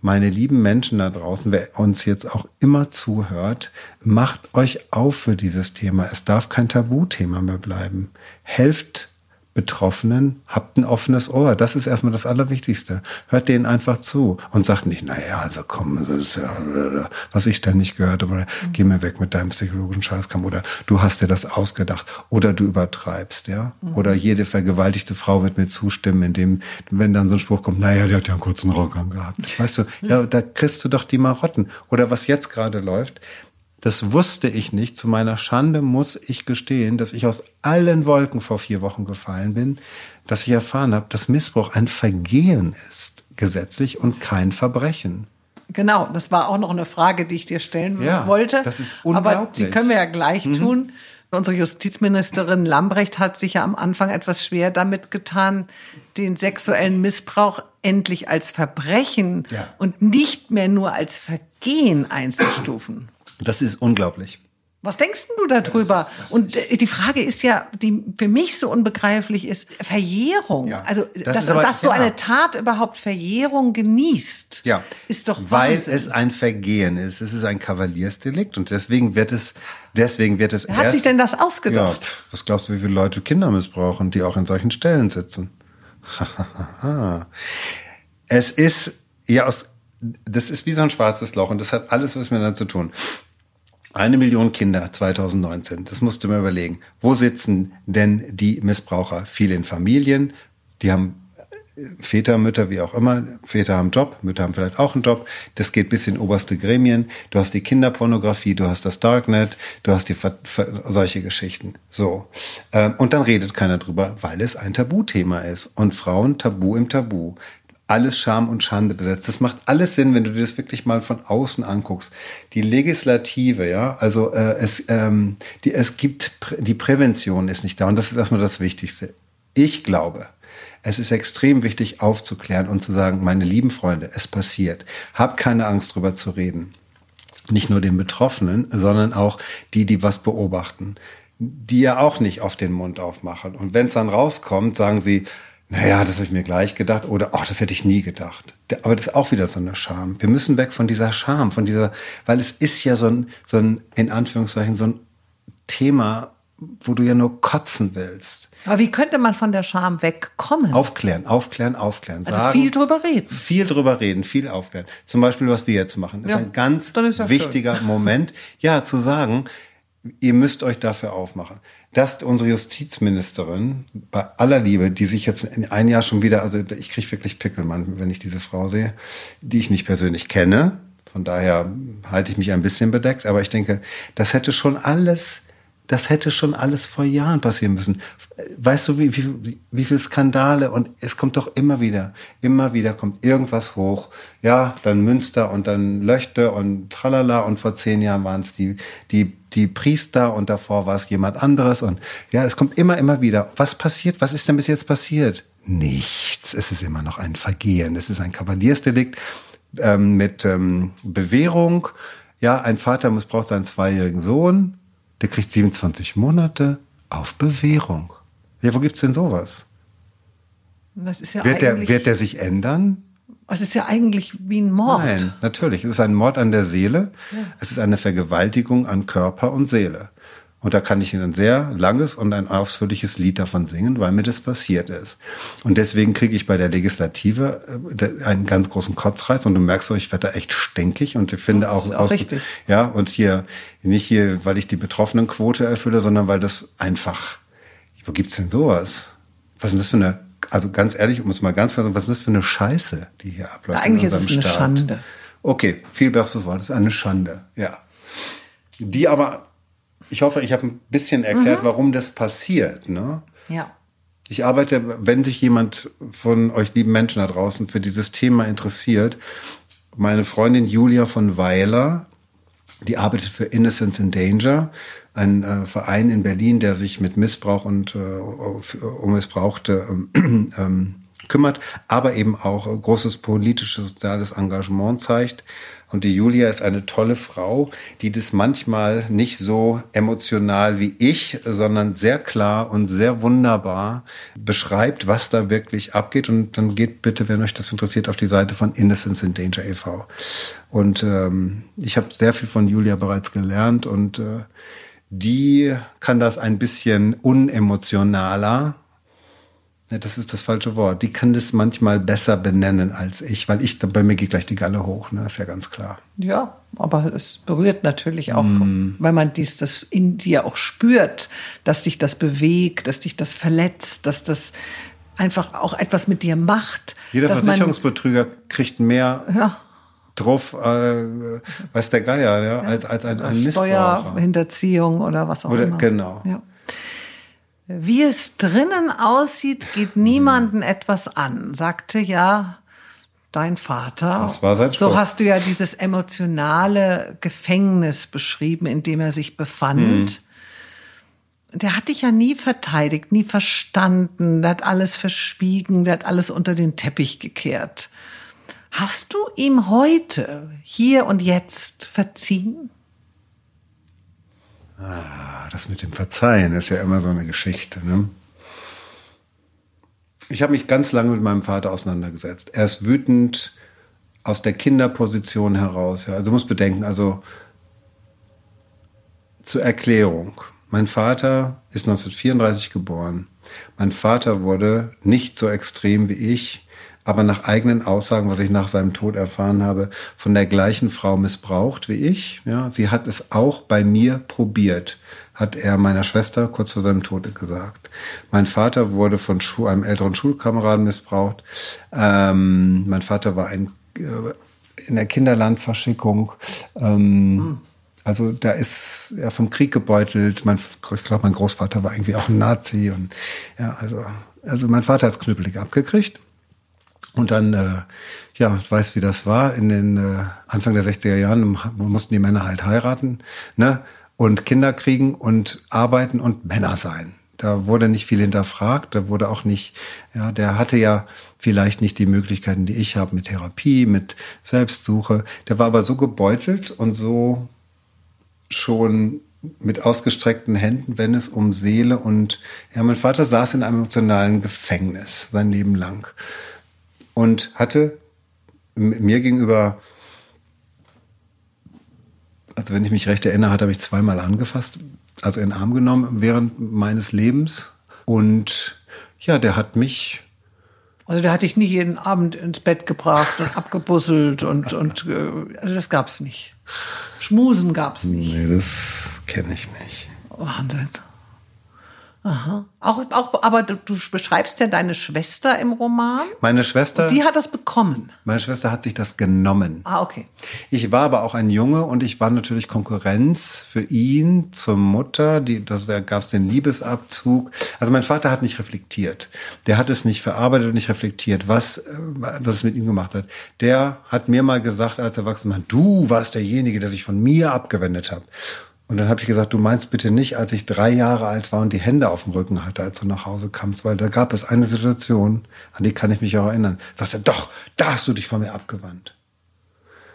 meine lieben Menschen da draußen, wer uns jetzt auch immer zuhört, macht euch auf für dieses Thema. Es darf kein Tabuthema mehr bleiben. Helft Betroffenen, habt ein offenes Ohr. Das ist erstmal das Allerwichtigste. Hört denen einfach zu und sagt nicht, naja, also komm, ja, was ich da nicht gehört habe, oder geh mir weg mit deinem psychologischen Scheißkampf, oder du hast dir das ausgedacht, oder du übertreibst, ja. Oder jede vergewaltigte Frau wird mir zustimmen, indem, wenn dann so ein Spruch kommt, naja, der hat ja einen kurzen Rock angehabt. Weißt du, ja, da kriegst du doch die Marotten. Oder was jetzt gerade läuft, das wusste ich nicht. Zu meiner Schande muss ich gestehen, dass ich aus allen Wolken vor vier Wochen gefallen bin, dass ich erfahren habe, dass Missbrauch ein Vergehen ist, gesetzlich und kein Verbrechen. Genau, das war auch noch eine Frage, die ich dir stellen ja, wollte. Das ist unglaublich. Aber die können wir ja gleich mhm. tun. Unsere Justizministerin Lambrecht hat sich ja am Anfang etwas schwer damit getan, den sexuellen Missbrauch endlich als Verbrechen ja. und nicht mehr nur als Vergehen einzustufen. Das ist unglaublich. Was denkst du darüber? Das ist, das und äh, die Frage ist ja, die für mich so unbegreiflich ist, Verjährung. Ja, also, das dass, dass so eine Tat überhaupt Verjährung genießt, ja, ist doch Weil Wahnsinn. es ein Vergehen ist. Es ist ein Kavaliersdelikt und deswegen wird es, deswegen wird es Wer hat sich denn das ausgedacht? Ja, was glaubst du, wie viele Leute Kinder missbrauchen, die auch in solchen Stellen sitzen? es ist, ja, aus, das ist wie so ein schwarzes Loch und das hat alles was miteinander zu tun. Eine Million Kinder 2019. Das musst du mir überlegen. Wo sitzen denn die Missbraucher? Viele in Familien. Die haben äh, Väter, Mütter, wie auch immer. Väter haben Job, Mütter haben vielleicht auch einen Job. Das geht bis in oberste Gremien. Du hast die Kinderpornografie, du hast das Darknet, du hast die solche Geschichten. So. Ähm, und dann redet keiner drüber, weil es ein Tabuthema ist. Und Frauen Tabu im Tabu alles Scham und Schande besetzt. Das macht alles Sinn, wenn du dir das wirklich mal von außen anguckst. Die Legislative, ja, also äh, es, ähm, die, es gibt die Prävention ist nicht da und das ist erstmal das Wichtigste. Ich glaube, es ist extrem wichtig aufzuklären und zu sagen, meine lieben Freunde, es passiert. Hab keine Angst drüber zu reden. Nicht nur den Betroffenen, sondern auch die, die was beobachten, die ja auch nicht auf den Mund aufmachen. Und wenn es dann rauskommt, sagen sie, naja, das habe ich mir gleich gedacht oder ach, das hätte ich nie gedacht. Aber das ist auch wieder so eine Scham. Wir müssen weg von dieser Scham, von dieser, weil es ist ja so ein, so ein, in Anführungszeichen, so ein Thema, wo du ja nur kotzen willst. Aber wie könnte man von der Scham wegkommen? Aufklären, aufklären, aufklären. Also sagen, viel drüber reden. Viel drüber reden, viel aufklären. Zum Beispiel, was wir jetzt machen, ist ja, ein ganz ist wichtiger schön. Moment, ja, zu sagen, ihr müsst euch dafür aufmachen dass unsere Justizministerin bei aller Liebe, die sich jetzt in ein Jahr schon wieder, also ich kriege wirklich Pickelmann, wenn ich diese Frau sehe, die ich nicht persönlich kenne. Von daher halte ich mich ein bisschen bedeckt, aber ich denke, das hätte schon alles das hätte schon alles vor Jahren passieren müssen. Weißt du, wie, wie, wie viel Skandale und es kommt doch immer wieder, immer wieder kommt irgendwas hoch. Ja, dann Münster und dann Löchte und tralala und vor zehn Jahren waren es die, die, die Priester und davor war es jemand anderes und ja, es kommt immer, immer wieder. Was passiert? Was ist denn bis jetzt passiert? Nichts. Es ist immer noch ein Vergehen. Es ist ein Kavaliersdelikt ähm, mit ähm, Bewährung. Ja, ein Vater missbraucht seinen zweijährigen Sohn der kriegt 27 Monate auf Bewährung. Ja, wo gibt's denn sowas? Ja wird, der, wird der sich ändern? Es ist ja eigentlich wie ein Mord. Nein, natürlich. Es ist ein Mord an der Seele. Ja. Es ist eine Vergewaltigung an Körper und Seele. Und da kann ich Ihnen ein sehr langes und ein ausführliches Lied davon singen, weil mir das passiert ist. Und deswegen kriege ich bei der Legislative äh, einen ganz großen Kotzreiz und du merkst auch, ich werde da echt stinkig und ich finde auch, auch richtig. ja, und hier, nicht hier, weil ich die Betroffenenquote erfülle, sondern weil das einfach, wo gibt's denn sowas? Was ist denn das für eine, also ganz ehrlich, um es mal ganz klar zu sagen, was ist das für eine Scheiße, die hier abläuft? Ja, eigentlich ist es eine Staat? Schande. Okay, viel besseres Wort, das ist eine Schande, ja. Die aber ich hoffe, ich habe ein bisschen erklärt, mhm. warum das passiert. Ne? Ja. Ich arbeite, wenn sich jemand von euch lieben Menschen da draußen für dieses Thema interessiert, meine Freundin Julia von Weiler, die arbeitet für Innocence in Danger, ein äh, Verein in Berlin, der sich mit Missbrauch und äh, um Missbrauchte ähm, ähm, kümmert, aber eben auch großes politisches, soziales Engagement zeigt. Und die Julia ist eine tolle Frau, die das manchmal nicht so emotional wie ich, sondern sehr klar und sehr wunderbar beschreibt, was da wirklich abgeht. Und dann geht bitte, wenn euch das interessiert, auf die Seite von Innocence in Danger e.V. Und ähm, ich habe sehr viel von Julia bereits gelernt und äh, die kann das ein bisschen unemotionaler ja, das ist das falsche Wort. Die kann das manchmal besser benennen als ich, weil ich, bei mir geht gleich die Galle hoch, ne? ist ja ganz klar. Ja, aber es berührt natürlich auch, mm. weil man dies, das in dir auch spürt, dass sich das bewegt, dass dich das verletzt, dass das einfach auch etwas mit dir macht. Jeder Versicherungsbetrüger kriegt mehr ja. drauf, äh, weiß der Geier, ja, als, als ein, ein. Steuerhinterziehung oder was auch oder, immer. Genau. Ja. Wie es drinnen aussieht, geht niemanden etwas an, sagte ja dein Vater. Das war sein Spruch. So hast du ja dieses emotionale Gefängnis beschrieben, in dem er sich befand. Hm. Der hat dich ja nie verteidigt, nie verstanden, der hat alles verschwiegen, der hat alles unter den Teppich gekehrt. Hast du ihm heute, hier und jetzt verziehen? Ah, das mit dem Verzeihen ist ja immer so eine Geschichte. Ne? Ich habe mich ganz lange mit meinem Vater auseinandergesetzt. Er ist wütend aus der Kinderposition heraus. Ja. Also du musst bedenken, also zur Erklärung. Mein Vater ist 1934 geboren. Mein Vater wurde nicht so extrem wie ich aber nach eigenen Aussagen, was ich nach seinem Tod erfahren habe, von der gleichen Frau missbraucht wie ich. Ja, sie hat es auch bei mir probiert, hat er meiner Schwester kurz vor seinem Tod gesagt. Mein Vater wurde von einem älteren Schulkameraden missbraucht. Ähm, mein Vater war ein, äh, in der Kinderlandverschickung. Ähm, Also da ist er vom Krieg gebeutelt. Mein, ich glaube, mein Großvater war irgendwie auch ein Nazi und ja, also also mein Vater hat's knüppelig abgekriegt. Und dann, äh, ja, weiß, wie das war. In den äh, Anfang der 60er Jahren mussten die Männer halt heiraten, ne? Und Kinder kriegen und arbeiten und Männer sein. Da wurde nicht viel hinterfragt, da wurde auch nicht, ja, der hatte ja vielleicht nicht die Möglichkeiten, die ich habe mit Therapie, mit Selbstsuche. Der war aber so gebeutelt und so schon mit ausgestreckten Händen, wenn es um Seele und ja, mein Vater saß in einem emotionalen Gefängnis sein Leben lang und hatte mir gegenüber, also wenn ich mich recht erinnere, hat er mich zweimal angefasst, also in den Arm genommen während meines Lebens. Und ja, der hat mich. Also der hat dich nicht jeden Abend ins Bett gebracht und abgebusselt und, und äh, also das gab's nicht. Schmusen gab's nicht. Nee, das kenne ich nicht. Wahnsinn. Aha. Auch, auch, aber du, beschreibst ja deine Schwester im Roman. Meine Schwester. Und die hat das bekommen. Meine Schwester hat sich das genommen. Ah, okay. Ich war aber auch ein Junge und ich war natürlich Konkurrenz für ihn zur Mutter. Die, das, da gab es den Liebesabzug. Also mein Vater hat nicht reflektiert. Der hat es nicht verarbeitet und nicht reflektiert, was, äh, was es mit ihm gemacht hat. Der hat mir mal gesagt als erwachsener du warst derjenige, der sich von mir abgewendet hat. Und dann habe ich gesagt, du meinst bitte nicht, als ich drei Jahre alt war und die Hände auf dem Rücken hatte, als du nach Hause kamst, weil da gab es eine Situation, an die kann ich mich auch erinnern. Sagt er, doch, da hast du dich von mir abgewandt.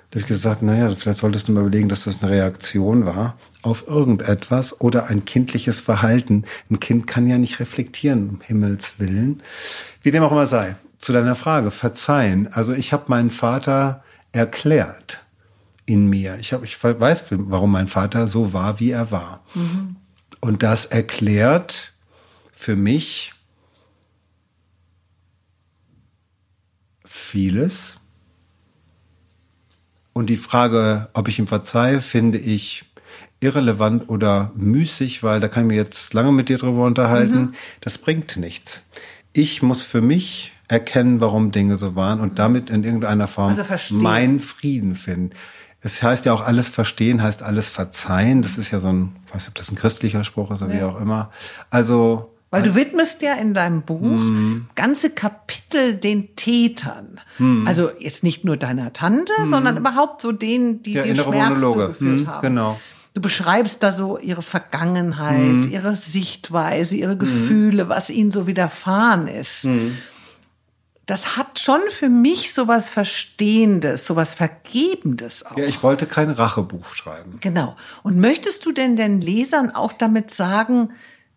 Da habe ich gesagt, naja, vielleicht solltest du mal überlegen, dass das eine Reaktion war auf irgendetwas oder ein kindliches Verhalten. Ein Kind kann ja nicht reflektieren, um Himmels Willen. Wie dem auch immer sei. Zu deiner Frage, verzeihen. Also ich habe meinen Vater erklärt in mir. Ich, hab, ich weiß, warum mein Vater so war, wie er war. Mhm. Und das erklärt für mich vieles. Und die Frage, ob ich ihm verzeihe, finde ich irrelevant oder müßig, weil da kann ich mir jetzt lange mit dir drüber unterhalten. Mhm. Das bringt nichts. Ich muss für mich erkennen, warum Dinge so waren und damit in irgendeiner Form also meinen Frieden finden. Es heißt ja auch alles verstehen, heißt alles verzeihen. Das ist ja so ein, ich weiß nicht, ob das ein christlicher Spruch ist oder ja. wie auch immer. Also weil du widmest ja in deinem Buch mm. ganze Kapitel den Tätern. Mm. Also jetzt nicht nur deiner Tante, mm. sondern überhaupt so denen, die ja, dir Schmerz Monologe. zugeführt mhm, haben. Genau. Du beschreibst da so ihre Vergangenheit, mhm. ihre Sichtweise, ihre Gefühle, was ihnen so widerfahren ist. Das hat schon für mich so was Verstehendes, so was Vergebendes auch. Ja, ich wollte kein Rachebuch schreiben. Genau. Und möchtest du denn den Lesern auch damit sagen,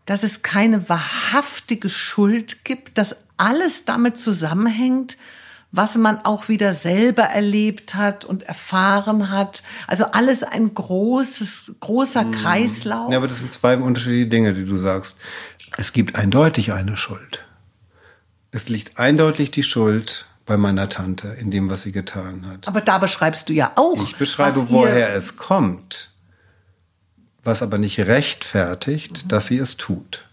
dass es keine wahrhaftige Schuld gibt, dass alles damit zusammenhängt, was man auch wieder selber erlebt hat und erfahren hat. Also alles ein großes, großer hm. Kreislauf. Ja, aber das sind zwei unterschiedliche Dinge, die du sagst. Es gibt eindeutig eine Schuld. Es liegt eindeutig die Schuld bei meiner Tante in dem, was sie getan hat. Aber da beschreibst du ja auch. Ich beschreibe, woher es kommt was aber nicht rechtfertigt, mhm. dass sie es tut.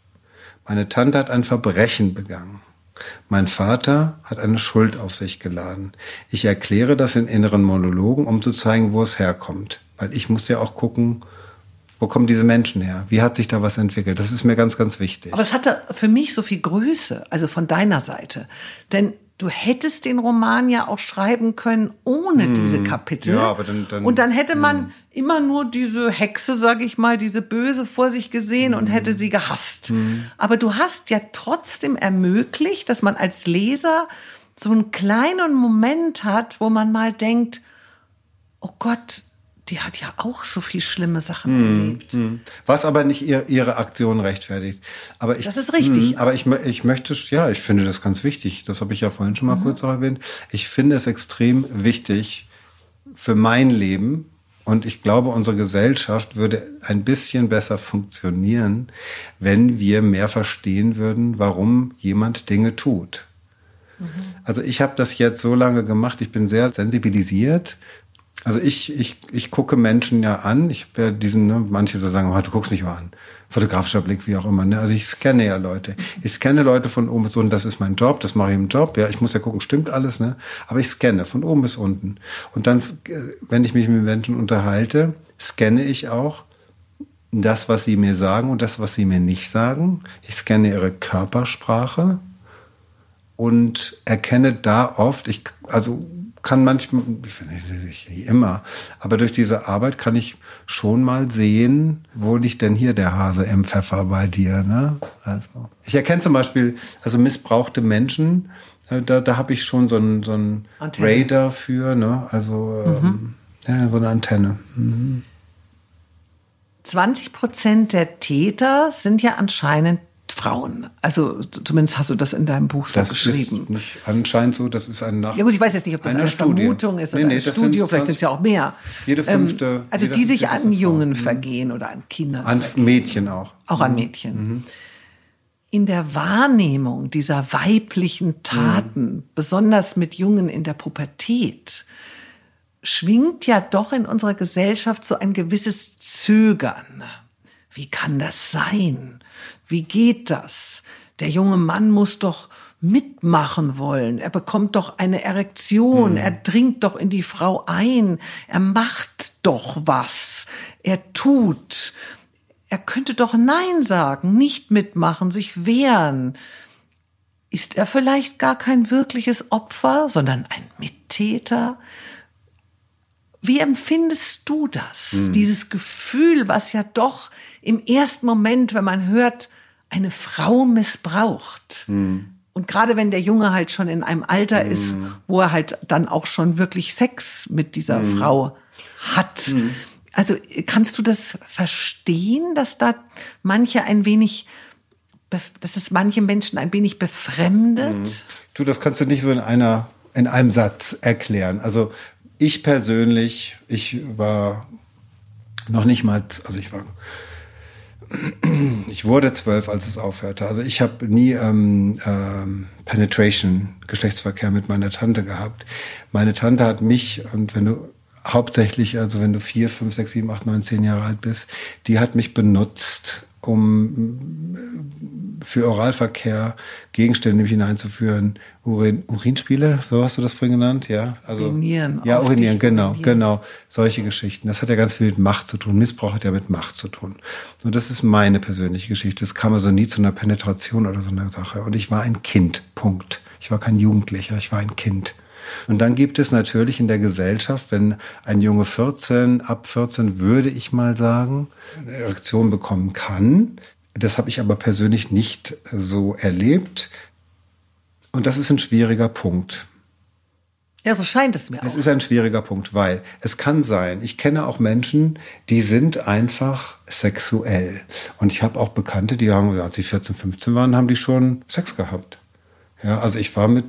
Meine Tante hat ein Verbrechen begangen. Mein Vater hat eine Schuld auf sich geladen. Ich erkläre das in inneren Monologen, um zu zeigen, wo es herkommt. Weil ich muss ja auch gucken, wo kommen diese Menschen her? Wie hat sich da was entwickelt? Das ist mir ganz, ganz wichtig. Aber es hatte für mich so viel Größe, also von deiner Seite. Denn du hättest den Roman ja auch schreiben können ohne hm, diese Kapitel. Ja, aber dann, dann, und dann hätte man hm. immer nur diese Hexe, sag ich mal, diese Böse vor sich gesehen hm. und hätte sie gehasst. Hm. Aber du hast ja trotzdem ermöglicht, dass man als Leser so einen kleinen Moment hat, wo man mal denkt, oh Gott, die hat ja auch so viel schlimme Sachen hm, erlebt. Hm. Was aber nicht ihr, ihre Aktion rechtfertigt. Aber ich, das ist richtig. Hm, aber ich, ich möchte, ja, ich finde das ganz wichtig. Das habe ich ja vorhin schon mal mhm. kurz auch erwähnt. Ich finde es extrem wichtig für mein Leben. Und ich glaube, unsere Gesellschaft würde ein bisschen besser funktionieren, wenn wir mehr verstehen würden, warum jemand Dinge tut. Mhm. Also ich habe das jetzt so lange gemacht, ich bin sehr sensibilisiert also ich, ich, ich gucke Menschen ja an. Ich ja diesen, ne, manche da sagen, oh, du guckst mich mal an. Fotografischer Blick, wie auch immer. Ne? Also ich scanne ja Leute. Ich scanne Leute von oben bis unten. Das ist mein Job, das mache ich im Job. Ja, ich muss ja gucken, stimmt alles, ne? Aber ich scanne von oben bis unten. Und dann, äh, wenn ich mich mit Menschen unterhalte, scanne ich auch das, was sie mir sagen und das, was sie mir nicht sagen. Ich scanne ihre Körpersprache und erkenne da oft, ich, also kann manchmal, ich finde nicht immer, aber durch diese Arbeit kann ich schon mal sehen, wo liegt denn hier der Hase im Pfeffer bei dir. Ne? Also ich erkenne zum Beispiel, also missbrauchte Menschen, äh, da, da habe ich schon so einen so einen Radar für, ne? also ähm, mhm. ja, so eine Antenne. Mhm. 20 Prozent der Täter sind ja anscheinend Frauen. Also zumindest hast du das in deinem Buch so das geschrieben. Ist nicht anscheinend so, das ist ein Nach Ja gut, ich weiß jetzt nicht, ob das eine Studie. Vermutung ist oder nee, nee, ein Studio, vielleicht sind es ja auch mehr. Jede fünfte. Ähm, also jede die sich an Jungen mhm. vergehen oder an Kindern. An vergehen. Mädchen auch. Auch an mhm. Mädchen. Mhm. In der Wahrnehmung dieser weiblichen Taten, mhm. besonders mit Jungen in der Pubertät, schwingt ja doch in unserer Gesellschaft so ein gewisses Zögern. Wie kann das sein? Wie geht das? Der junge Mann muss doch mitmachen wollen. Er bekommt doch eine Erektion. Hm. Er dringt doch in die Frau ein. Er macht doch was. Er tut. Er könnte doch Nein sagen, nicht mitmachen, sich wehren. Ist er vielleicht gar kein wirkliches Opfer, sondern ein Mittäter? Wie empfindest du das? Hm. Dieses Gefühl, was ja doch im ersten Moment, wenn man hört, eine Frau missbraucht. Mhm. Und gerade wenn der Junge halt schon in einem Alter mhm. ist, wo er halt dann auch schon wirklich Sex mit dieser mhm. Frau hat. Mhm. Also kannst du das verstehen, dass da manche ein wenig, dass es manche Menschen ein wenig befremdet? Mhm. Du, das kannst du nicht so in einer, in einem Satz erklären. Also ich persönlich, ich war noch nicht mal, also ich war ich wurde zwölf, als es aufhörte. Also ich habe nie ähm, ähm, Penetration, Geschlechtsverkehr mit meiner Tante gehabt. Meine Tante hat mich, und wenn du hauptsächlich, also wenn du vier, fünf, sechs, sieben, acht, neun, zehn Jahre alt bist, die hat mich benutzt, um für Oralverkehr Gegenstände hineinzuführen. Urin, Urinspiele, so hast du das vorhin genannt, ja? Also, urinieren. Ja, urinieren, genau, urinieren. genau. Solche Geschichten. Das hat ja ganz viel mit Macht zu tun. Missbrauch hat ja mit Macht zu tun. Und das ist meine persönliche Geschichte. Es kam also nie zu einer Penetration oder so einer Sache. Und ich war ein Kind. Punkt. Ich war kein Jugendlicher, ich war ein Kind. Und dann gibt es natürlich in der Gesellschaft, wenn ein Junge 14, ab 14 würde ich mal sagen, eine Erektion bekommen kann. Das habe ich aber persönlich nicht so erlebt. Und das ist ein schwieriger Punkt. Ja, so scheint es mir auch. Es ist ein schwieriger Punkt, weil es kann sein, ich kenne auch Menschen, die sind einfach sexuell. Und ich habe auch Bekannte, die haben, als sie 14, 15 waren, haben die schon Sex gehabt. Ja, also ich war mit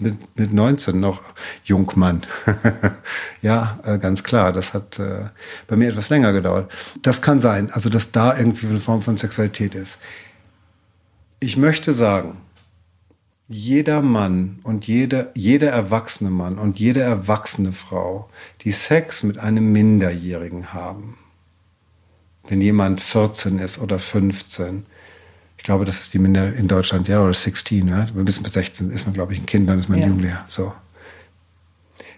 mit, mit 19 noch Jungmann. ja, äh, ganz klar. Das hat äh, bei mir etwas länger gedauert. Das kann sein, also dass da irgendwie eine Form von Sexualität ist. Ich möchte sagen, jeder Mann und jeder, jeder erwachsene Mann und jede erwachsene Frau, die Sex mit einem Minderjährigen haben, wenn jemand 14 ist oder 15, ich glaube, das ist die Minder in Deutschland, ja, oder 16, ja. Bis mit 16 ist man, glaube ich, ein Kind, dann ist man ja. Jugendlicher. So.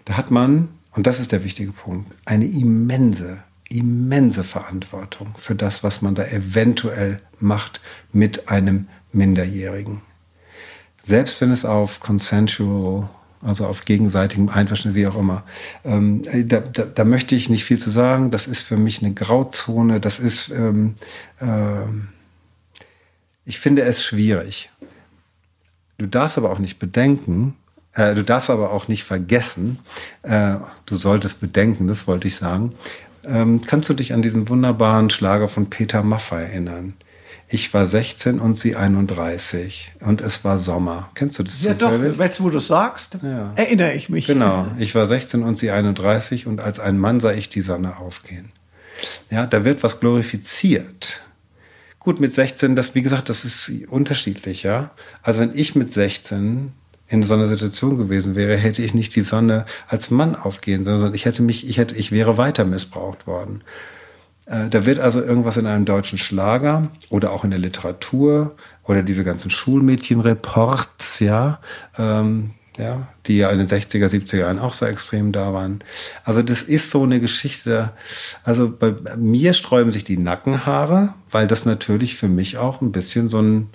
Da hat man, und das ist der wichtige Punkt, eine immense, immense Verantwortung für das, was man da eventuell macht mit einem Minderjährigen. Selbst wenn es auf consensual, also auf gegenseitigem Einverständnis, wie auch immer, ähm, da, da, da, möchte ich nicht viel zu sagen. Das ist für mich eine Grauzone. Das ist ähm, ähm, ich finde es schwierig. Du darfst aber auch nicht bedenken, äh, du darfst aber auch nicht vergessen, äh, du solltest bedenken, das wollte ich sagen. Ähm, kannst du dich an diesen wunderbaren Schlager von Peter Maffay erinnern? Ich war 16 und sie 31 und es war Sommer. Kennst du das? Ja doch, jetzt wo du sagst, ja. erinnere ich mich. Genau, ich war 16 und sie 31 und als ein Mann sah ich die Sonne aufgehen. Ja, da wird was glorifiziert. Gut, mit 16, das, wie gesagt, das ist unterschiedlich, ja. Also wenn ich mit 16 in so einer Situation gewesen wäre, hätte ich nicht die Sonne als Mann aufgehen, sondern ich hätte mich, ich hätte, ich wäre weiter missbraucht worden. Äh, da wird also irgendwas in einem deutschen Schlager oder auch in der Literatur oder diese ganzen Schulmädchenreports, ja, ähm, ja, die ja in den 60er, 70er Jahren auch so extrem da waren. Also das ist so eine Geschichte. Also bei mir sträuben sich die Nackenhaare, weil das natürlich für mich auch ein bisschen so ein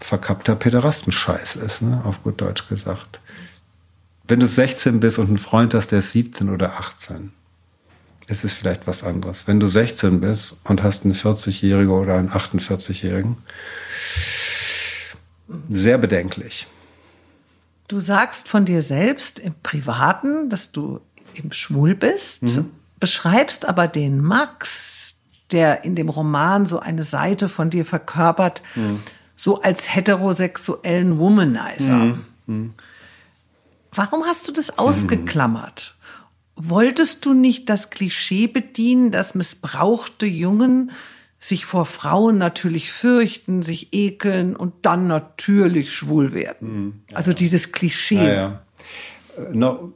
verkappter Pederastenscheiß ist, ne? auf gut Deutsch gesagt. Wenn du 16 bist und einen Freund hast, der ist 17 oder 18, ist es vielleicht was anderes. Wenn du 16 bist und hast einen 40-Jährigen oder einen 48-Jährigen, sehr bedenklich. Du sagst von dir selbst im Privaten, dass du eben schwul bist, mhm. beschreibst aber den Max, der in dem Roman so eine Seite von dir verkörpert, mhm. so als heterosexuellen Womanizer. Mhm. mhm. Warum hast du das ausgeklammert? Wolltest du nicht das Klischee bedienen, dass missbrauchte Jungen sich vor Frauen natürlich fürchten, sich ekeln und dann natürlich schwul werden. Mhm. Ja, also dieses Klischee. Ja, ja. Äh, no,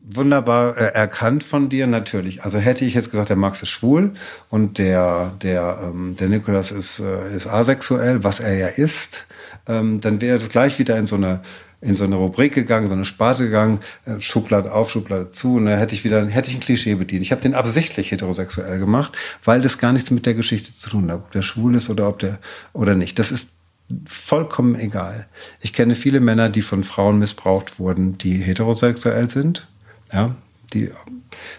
wunderbar äh, erkannt von dir natürlich. Also hätte ich jetzt gesagt, der Max ist schwul und der der ähm, der Nikolas ist äh, ist asexuell, was er ja ist, ähm, dann wäre das gleich wieder in so eine in so eine Rubrik gegangen, so eine Sparte gegangen, äh, Schublade auf, Schublade zu, und da hätte ich wieder, hätte ich ein Klischee bedient. Ich habe den absichtlich heterosexuell gemacht, weil das gar nichts mit der Geschichte zu tun hat, ob der schwul ist oder ob der oder nicht. Das ist vollkommen egal. Ich kenne viele Männer, die von Frauen missbraucht wurden, die heterosexuell sind, ja, die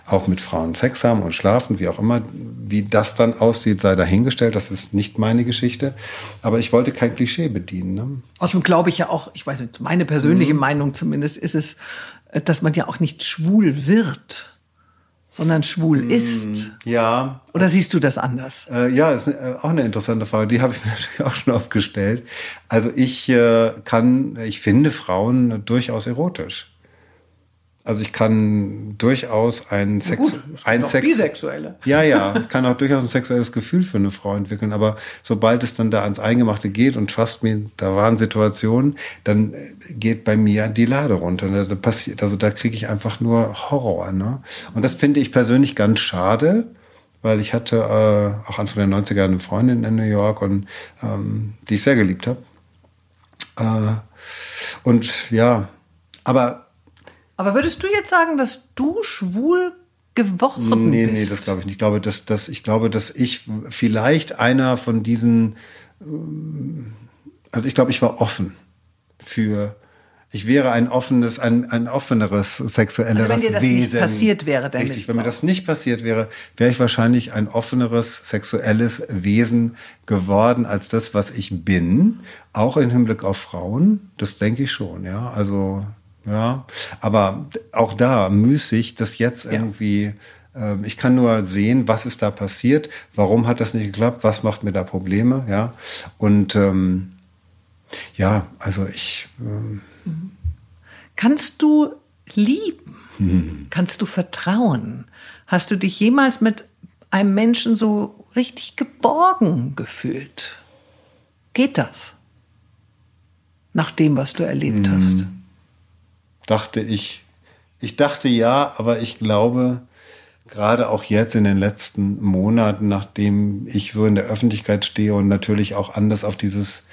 auch mit Frauen Sex haben und schlafen, wie auch immer. Wie das dann aussieht, sei dahingestellt. Das ist nicht meine Geschichte. Aber ich wollte kein Klischee bedienen. Ne? Außerdem glaube ich ja auch, ich weiß nicht, meine persönliche mhm. Meinung zumindest ist es, dass man ja auch nicht schwul wird sondern schwul mhm. ist. Ja. Oder siehst du das anders? Äh, ja, ist äh, auch eine interessante Frage. Die habe ich mir natürlich auch schon oft gestellt. Also ich äh, kann, ich finde Frauen durchaus erotisch. Also ich kann durchaus ein, Sex, gut, ein Sex, Bisexuelle. ja, ja, kann auch durchaus ein sexuelles Gefühl für eine Frau entwickeln. Aber sobald es dann da ans Eingemachte geht und trust me, da waren Situationen, dann geht bei mir die Lade runter. Da passiert, also da kriege ich einfach nur Horror. Ne? Und das finde ich persönlich ganz schade, weil ich hatte äh, auch Anfang der 90er eine Freundin in New York und ähm, die ich sehr geliebt habe. Äh, und ja, aber Aber würdest du jetzt sagen, dass du schwul geworden Nee, bist? nee, das glaube ich nicht. Ich glaube, dass, dass, ich glaube, dass ich vielleicht einer von diesen, ähm, also ich glaube, ich war offen für, ich wäre ein offenes, ein, ein offeneres, sexuelleres Also wenn dir das Wesen. nicht passiert wäre, der Richtig, wenn mir das nicht passiert wäre, wäre ich wahrscheinlich ein offeneres, sexuelles Wesen geworden als das, was ich bin. Auch im Hinblick auf Frauen. Das denke ich schon, ja. Also, ja. Aber auch da müßig, das jetzt irgendwie, ähm, ich kann nur sehen, was ist da passiert, warum hat das nicht geklappt, was macht mir da Probleme, ja. Und, ähm, ja, also ich, ähm, Kannst du lieben? Kannst du vertrauen? Hast du dich jemals mit einem Menschen so richtig geborgen gefühlt? Geht das? Nach dem, was du erlebt hast. Dachte ich, ich dachte ja, aber ich glaube, gerade auch jetzt in den letzten Monaten, nachdem ich so in der Öffentlichkeit stehe und natürlich auch anders auf dieses,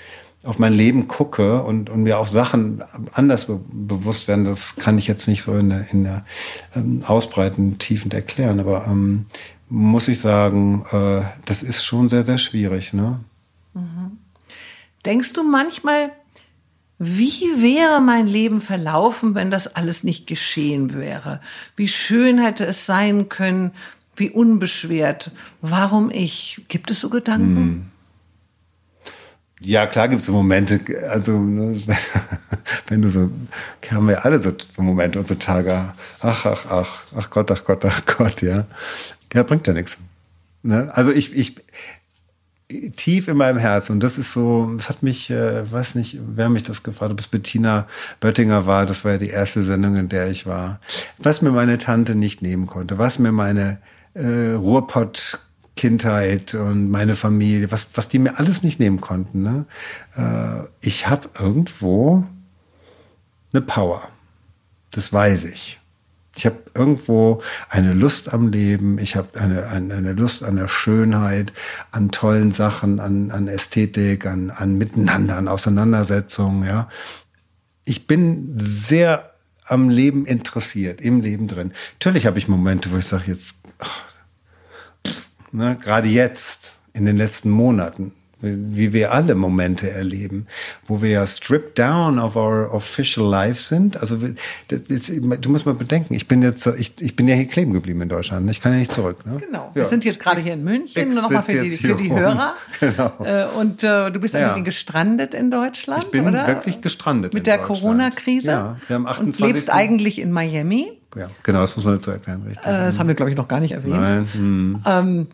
auf mein Leben gucke und, und mir auch Sachen anders be bewusst werden, das kann ich jetzt nicht so in der, in der ähm, Ausbreiten tiefend erklären, aber ähm, muss ich sagen, äh, das ist schon sehr, sehr schwierig, ne? Denkst du manchmal, wie wäre mein Leben verlaufen, wenn das alles nicht geschehen wäre? Wie schön hätte es sein können, wie unbeschwert. Warum ich? Gibt es so Gedanken? Ja, klar gibt's so Momente, also ne, wenn du so, haben wir alle so, so Momente und so Tage, ach, ach, ach, ach Gott, ach Gott, ach Gott, ja. Ja, bringt ja nichts. Ne? Also ich, ich, tief in meinem Herzen, und das ist so, das hat mich, äh, weiß nicht, wer mich das gefragt hat, ob es Bettina Böttinger war, das war ja die erste Sendung, in der ich war, was mir meine Tante nicht nehmen konnte, was mir meine äh, Ruhrpott Kindheit und meine Familie, was, was die mir alles nicht nehmen konnten. Ne? Äh, ich habe irgendwo eine Power. Das weiß ich. Ich habe irgendwo eine Lust am Leben, ich habe eine, eine, eine Lust an der Schönheit, an tollen Sachen, an, an Ästhetik, an, an Miteinander, an Auseinandersetzungen. Ja, Ich bin sehr am Leben interessiert, im Leben drin. Natürlich habe ich Momente, wo ich sage, jetzt, ach, ne, gerade jetzt, in den letzten Monaten, wie wir alle Momente erleben, wo wir ja stripped down of our official life sind. Also ist, du musst mal bedenken, ich bin jetzt, ich, ich bin ja hier kleben geblieben in Deutschland. Ich kann ja nicht zurück. Ne? Genau. Wir Ja. sind jetzt gerade hier in München, Ich nur nochmal für die, für die rum. Hörer. Genau. Äh, Und äh, du bist ein Ja. bisschen gestrandet in Deutschland, Ich bin oder? wirklich gestrandet Mit der. Corona-Krise. Ja, wir haben Und 28. lebst eigentlich in Miami. Ja, genau, das muss man dazu erklären, richtig. Äh, das haben wir, glaube ich, noch gar nicht erwähnt. Nein, hm. Ähm,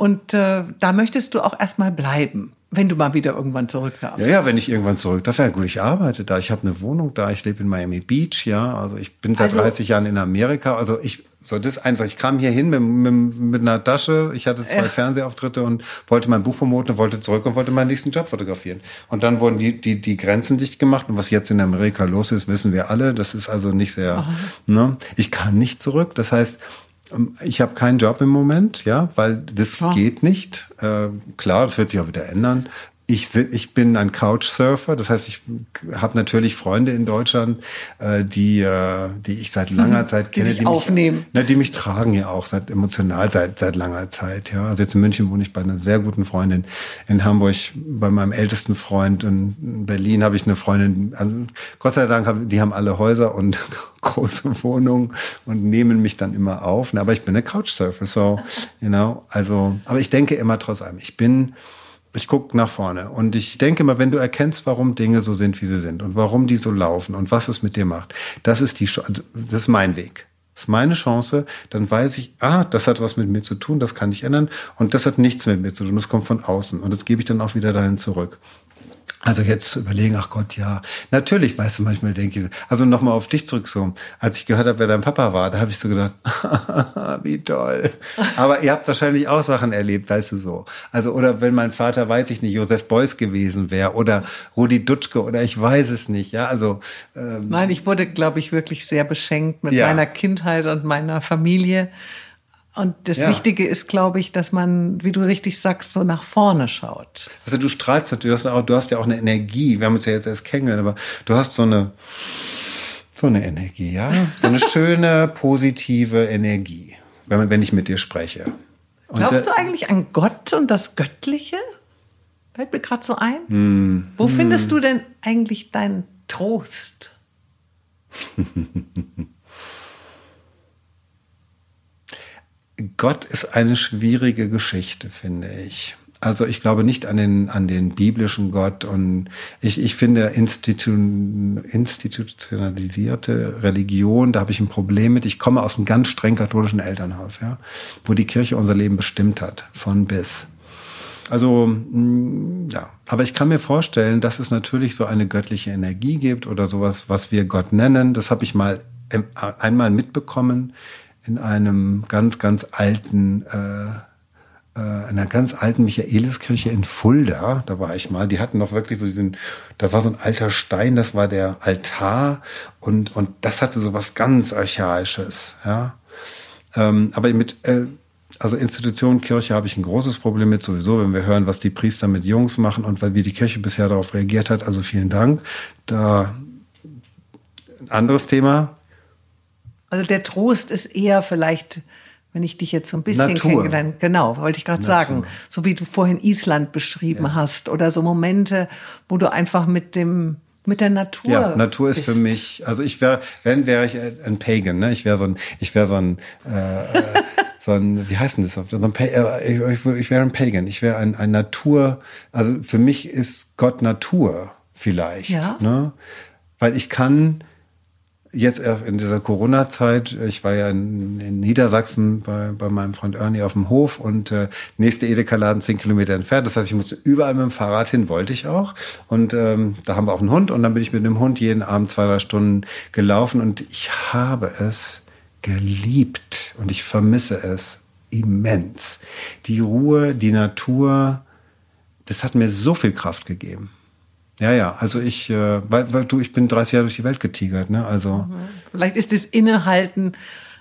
und äh, da möchtest du auch erstmal bleiben, wenn du mal wieder irgendwann zurück darfst. Ja, ja, wenn ich irgendwann zurück darf, ja gut, ich arbeite da, ich habe eine Wohnung da, ich lebe in Miami Beach, ja, also ich bin seit Also- 30 Jahren in Amerika, also ich, so das ist eins, ich kam hier hin mit, mit, mit einer Tasche, ich hatte zwei Ja. Fernsehauftritte und wollte mein Buch promoten, wollte zurück und wollte meinen nächsten Job fotografieren. Und dann wurden die, die, die Grenzen dicht gemacht. Und was jetzt in Amerika los ist, wissen wir alle, das ist also nicht sehr, ne, ich kann nicht zurück, das heißt, ich habe keinen Job im Moment, ja, weil das Klar. geht nicht. Äh, klar, das wird sich auch wieder ändern. Ich, ich bin ein Couchsurfer, das heißt, ich habe natürlich Freunde in Deutschland, äh, die, äh, die ich seit langer Zeit Mhm. Die kenne, dich aufnehmen. Mich, na, die mich tragen ja auch seit emotional seit seit langer Zeit. Ja, also jetzt in München wohne ich bei einer sehr guten Freundin, in Hamburg bei meinem ältesten Freund, und in Berlin habe ich eine Freundin. Also, Gott sei Dank, haben, die haben alle Häuser und große Wohnungen und nehmen mich dann immer auf. Aber ich bin eine Couchsurfer, so you know. Also, aber ich denke immer trotz allem, ich bin ich gucke nach vorne und ich denke mal, wenn du erkennst, warum Dinge so sind, wie sie sind und warum die so laufen und was es mit dir macht, das ist die, Ch- das ist mein Weg. Das ist meine Chance, dann weiß ich, ah, das hat was mit mir zu tun, das kann ich ändern und das hat nichts mit mir zu tun, das kommt von außen und das gebe ich dann auch wieder dahin zurück. Also jetzt zu überlegen, ach Gott, ja. Natürlich, weißt du, manchmal denke ich, also nochmal auf dich zurückzukommen. Als ich gehört habe, wer dein Papa war, da habe ich so gedacht, wie toll. Aber ihr habt wahrscheinlich auch Sachen erlebt, weißt du so. Also, oder wenn mein Vater, weiß ich nicht, Josef Beuys gewesen wäre oder Rudi Dutschke oder ich weiß es nicht, ja, also. Ähm, Nein, ich wurde, glaube ich, wirklich sehr beschenkt mit ja. meiner Kindheit und meiner Familie. Und das ja. Wichtige ist, glaube ich, dass man, wie du richtig sagst, so nach vorne schaut. Also du strahlst natürlich, du du hast ja auch eine Energie. Wir haben uns ja jetzt erst kennengelernt, aber du hast so eine, so eine Energie, ja? So eine schöne, positive Energie, wenn, wenn ich mit dir spreche. Und Glaubst du eigentlich an Gott und das Göttliche? Fällt mir gerade so ein. Hm. Wo hm. findest du denn eigentlich deinen Trost? Gott ist eine schwierige Geschichte, finde ich. Also ich glaube nicht an den, an den biblischen Gott und ich, ich finde Institu institutionalisierte Religion, da habe ich ein Problem mit. Ich komme aus einem ganz streng katholischen Elternhaus, ja, wo die Kirche unser Leben bestimmt hat, von bis. Also mm, ja, aber ich kann mir vorstellen, dass es natürlich so eine göttliche Energie gibt oder sowas, was wir Gott nennen. Das habe ich mal einmal mitbekommen in einem ganz, ganz alten, äh, äh, einer ganz alten Michaeliskirche in Fulda. Da war ich mal. Die hatten noch wirklich so diesen, da war so ein alter Stein, das war der Altar und, und das hatte so was ganz Archaisches, ja. Ähm, aber mit, äh, also Institution Kirche habe ich ein großes Problem mit sowieso, wenn wir hören, was die Priester mit Jungs machen und wie die Kirche bisher darauf reagiert hat. Also vielen Dank. Da ein anderes Thema. Also der Trost ist eher vielleicht, wenn ich dich jetzt so ein bisschen Natur. kennengelernt, genau, wollte ich gerade sagen, so wie du vorhin Island beschrieben ja. hast oder so Momente, wo du einfach mit dem mit der Natur. Ja, Natur ist bist. für mich, also ich wäre, wenn wäre ich ein Pagan, ne? Ich wäre so ein, ich wäre so ein, äh, so ein, wie heißt denn das? So ein, äh, ich, ich wäre ein Pagan. Ich wäre ein, ein Natur. Also für mich ist Gott Natur vielleicht, ja. ne? Weil ich kann jetzt in dieser Corona-Zeit, ich war ja in, in, Niedersachsen bei, bei meinem Freund Ernie auf dem Hof und äh, nächste Edeka-Laden zehn Kilometer entfernt. Das heißt, ich musste überall mit dem Fahrrad hin, wollte ich auch. Und ähm, da haben wir auch einen Hund und dann bin ich mit dem Hund jeden Abend zwei, drei Stunden gelaufen und ich habe es geliebt und ich vermisse es immens. Die Ruhe, die Natur, das hat mir so viel Kraft gegeben. Ja, ja, also ich, äh, weil, weil du, ich bin 30 Jahre durch die Welt getigert, ne? Also. Mhm. Vielleicht ist das Innehalten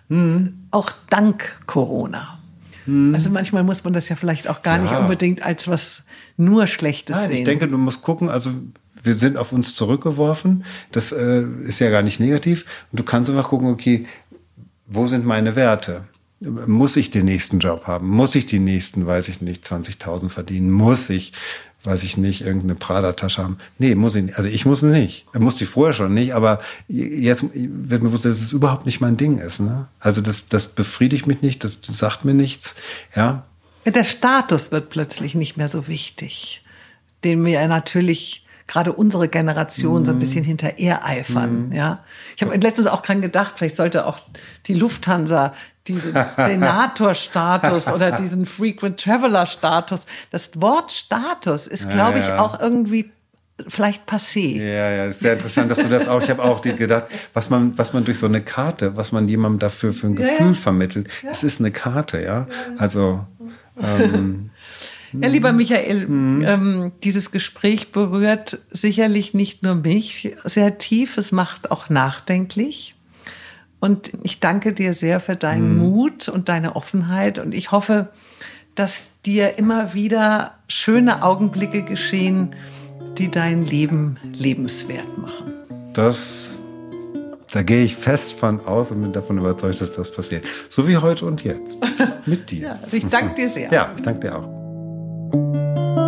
mhm. auch dank Corona. Mhm. Also manchmal muss man das ja vielleicht auch gar ja. nicht unbedingt als was nur Schlechtes Nein, sehen. Ich denke, du musst gucken, also wir sind auf uns zurückgeworfen. Das äh, ist ja gar nicht negativ. Und du kannst einfach gucken, okay, wo sind meine Werte? Muss ich den nächsten Job haben? Muss ich die nächsten, weiß ich nicht, 20.000 verdienen? Muss ich weiß ich nicht, irgendeine Prada-Tasche haben. Nee, muss ich nicht. Also ich muss nicht. Er musste ich vorher schon nicht, aber jetzt wird mir bewusst, dass es überhaupt nicht mein Ding ist. Ne? Also das, das befriedigt mich nicht, das, sagt mir nichts. Ja. Der Status wird plötzlich nicht mehr so wichtig, den wir natürlich gerade unsere Generation so ein mhm. bisschen hinter eifern. Mm. Ja, ich habe letztens auch dran gedacht, vielleicht sollte auch die Lufthansa diesen Senator-Status oder diesen Frequent Traveler-Status. Das Wort Status ist, glaube ich, ja, ja. auch irgendwie vielleicht passé. Ja, ja, ist sehr interessant, dass du das auch, ich habe auch gedacht, was man, was man durch so eine Karte, was man jemandem dafür für ein Gefühl ja, vermittelt. Es ist eine Karte, ja. Also, ähm, ja, lieber Michael, mhm. ähm, dieses Gespräch berührt sicherlich nicht nur mich sehr tief, es macht auch nachdenklich. Und ich danke dir sehr für deinen mhm. Mut und deine Offenheit. Und ich hoffe, dass dir immer wieder schöne Augenblicke geschehen, die dein Leben lebenswert machen. Das, da gehe ich fest von aus und bin davon überzeugt, dass das passiert. So wie heute und jetzt. Mit dir. ja, also ich danke dir sehr. Ja, ich danke dir auch.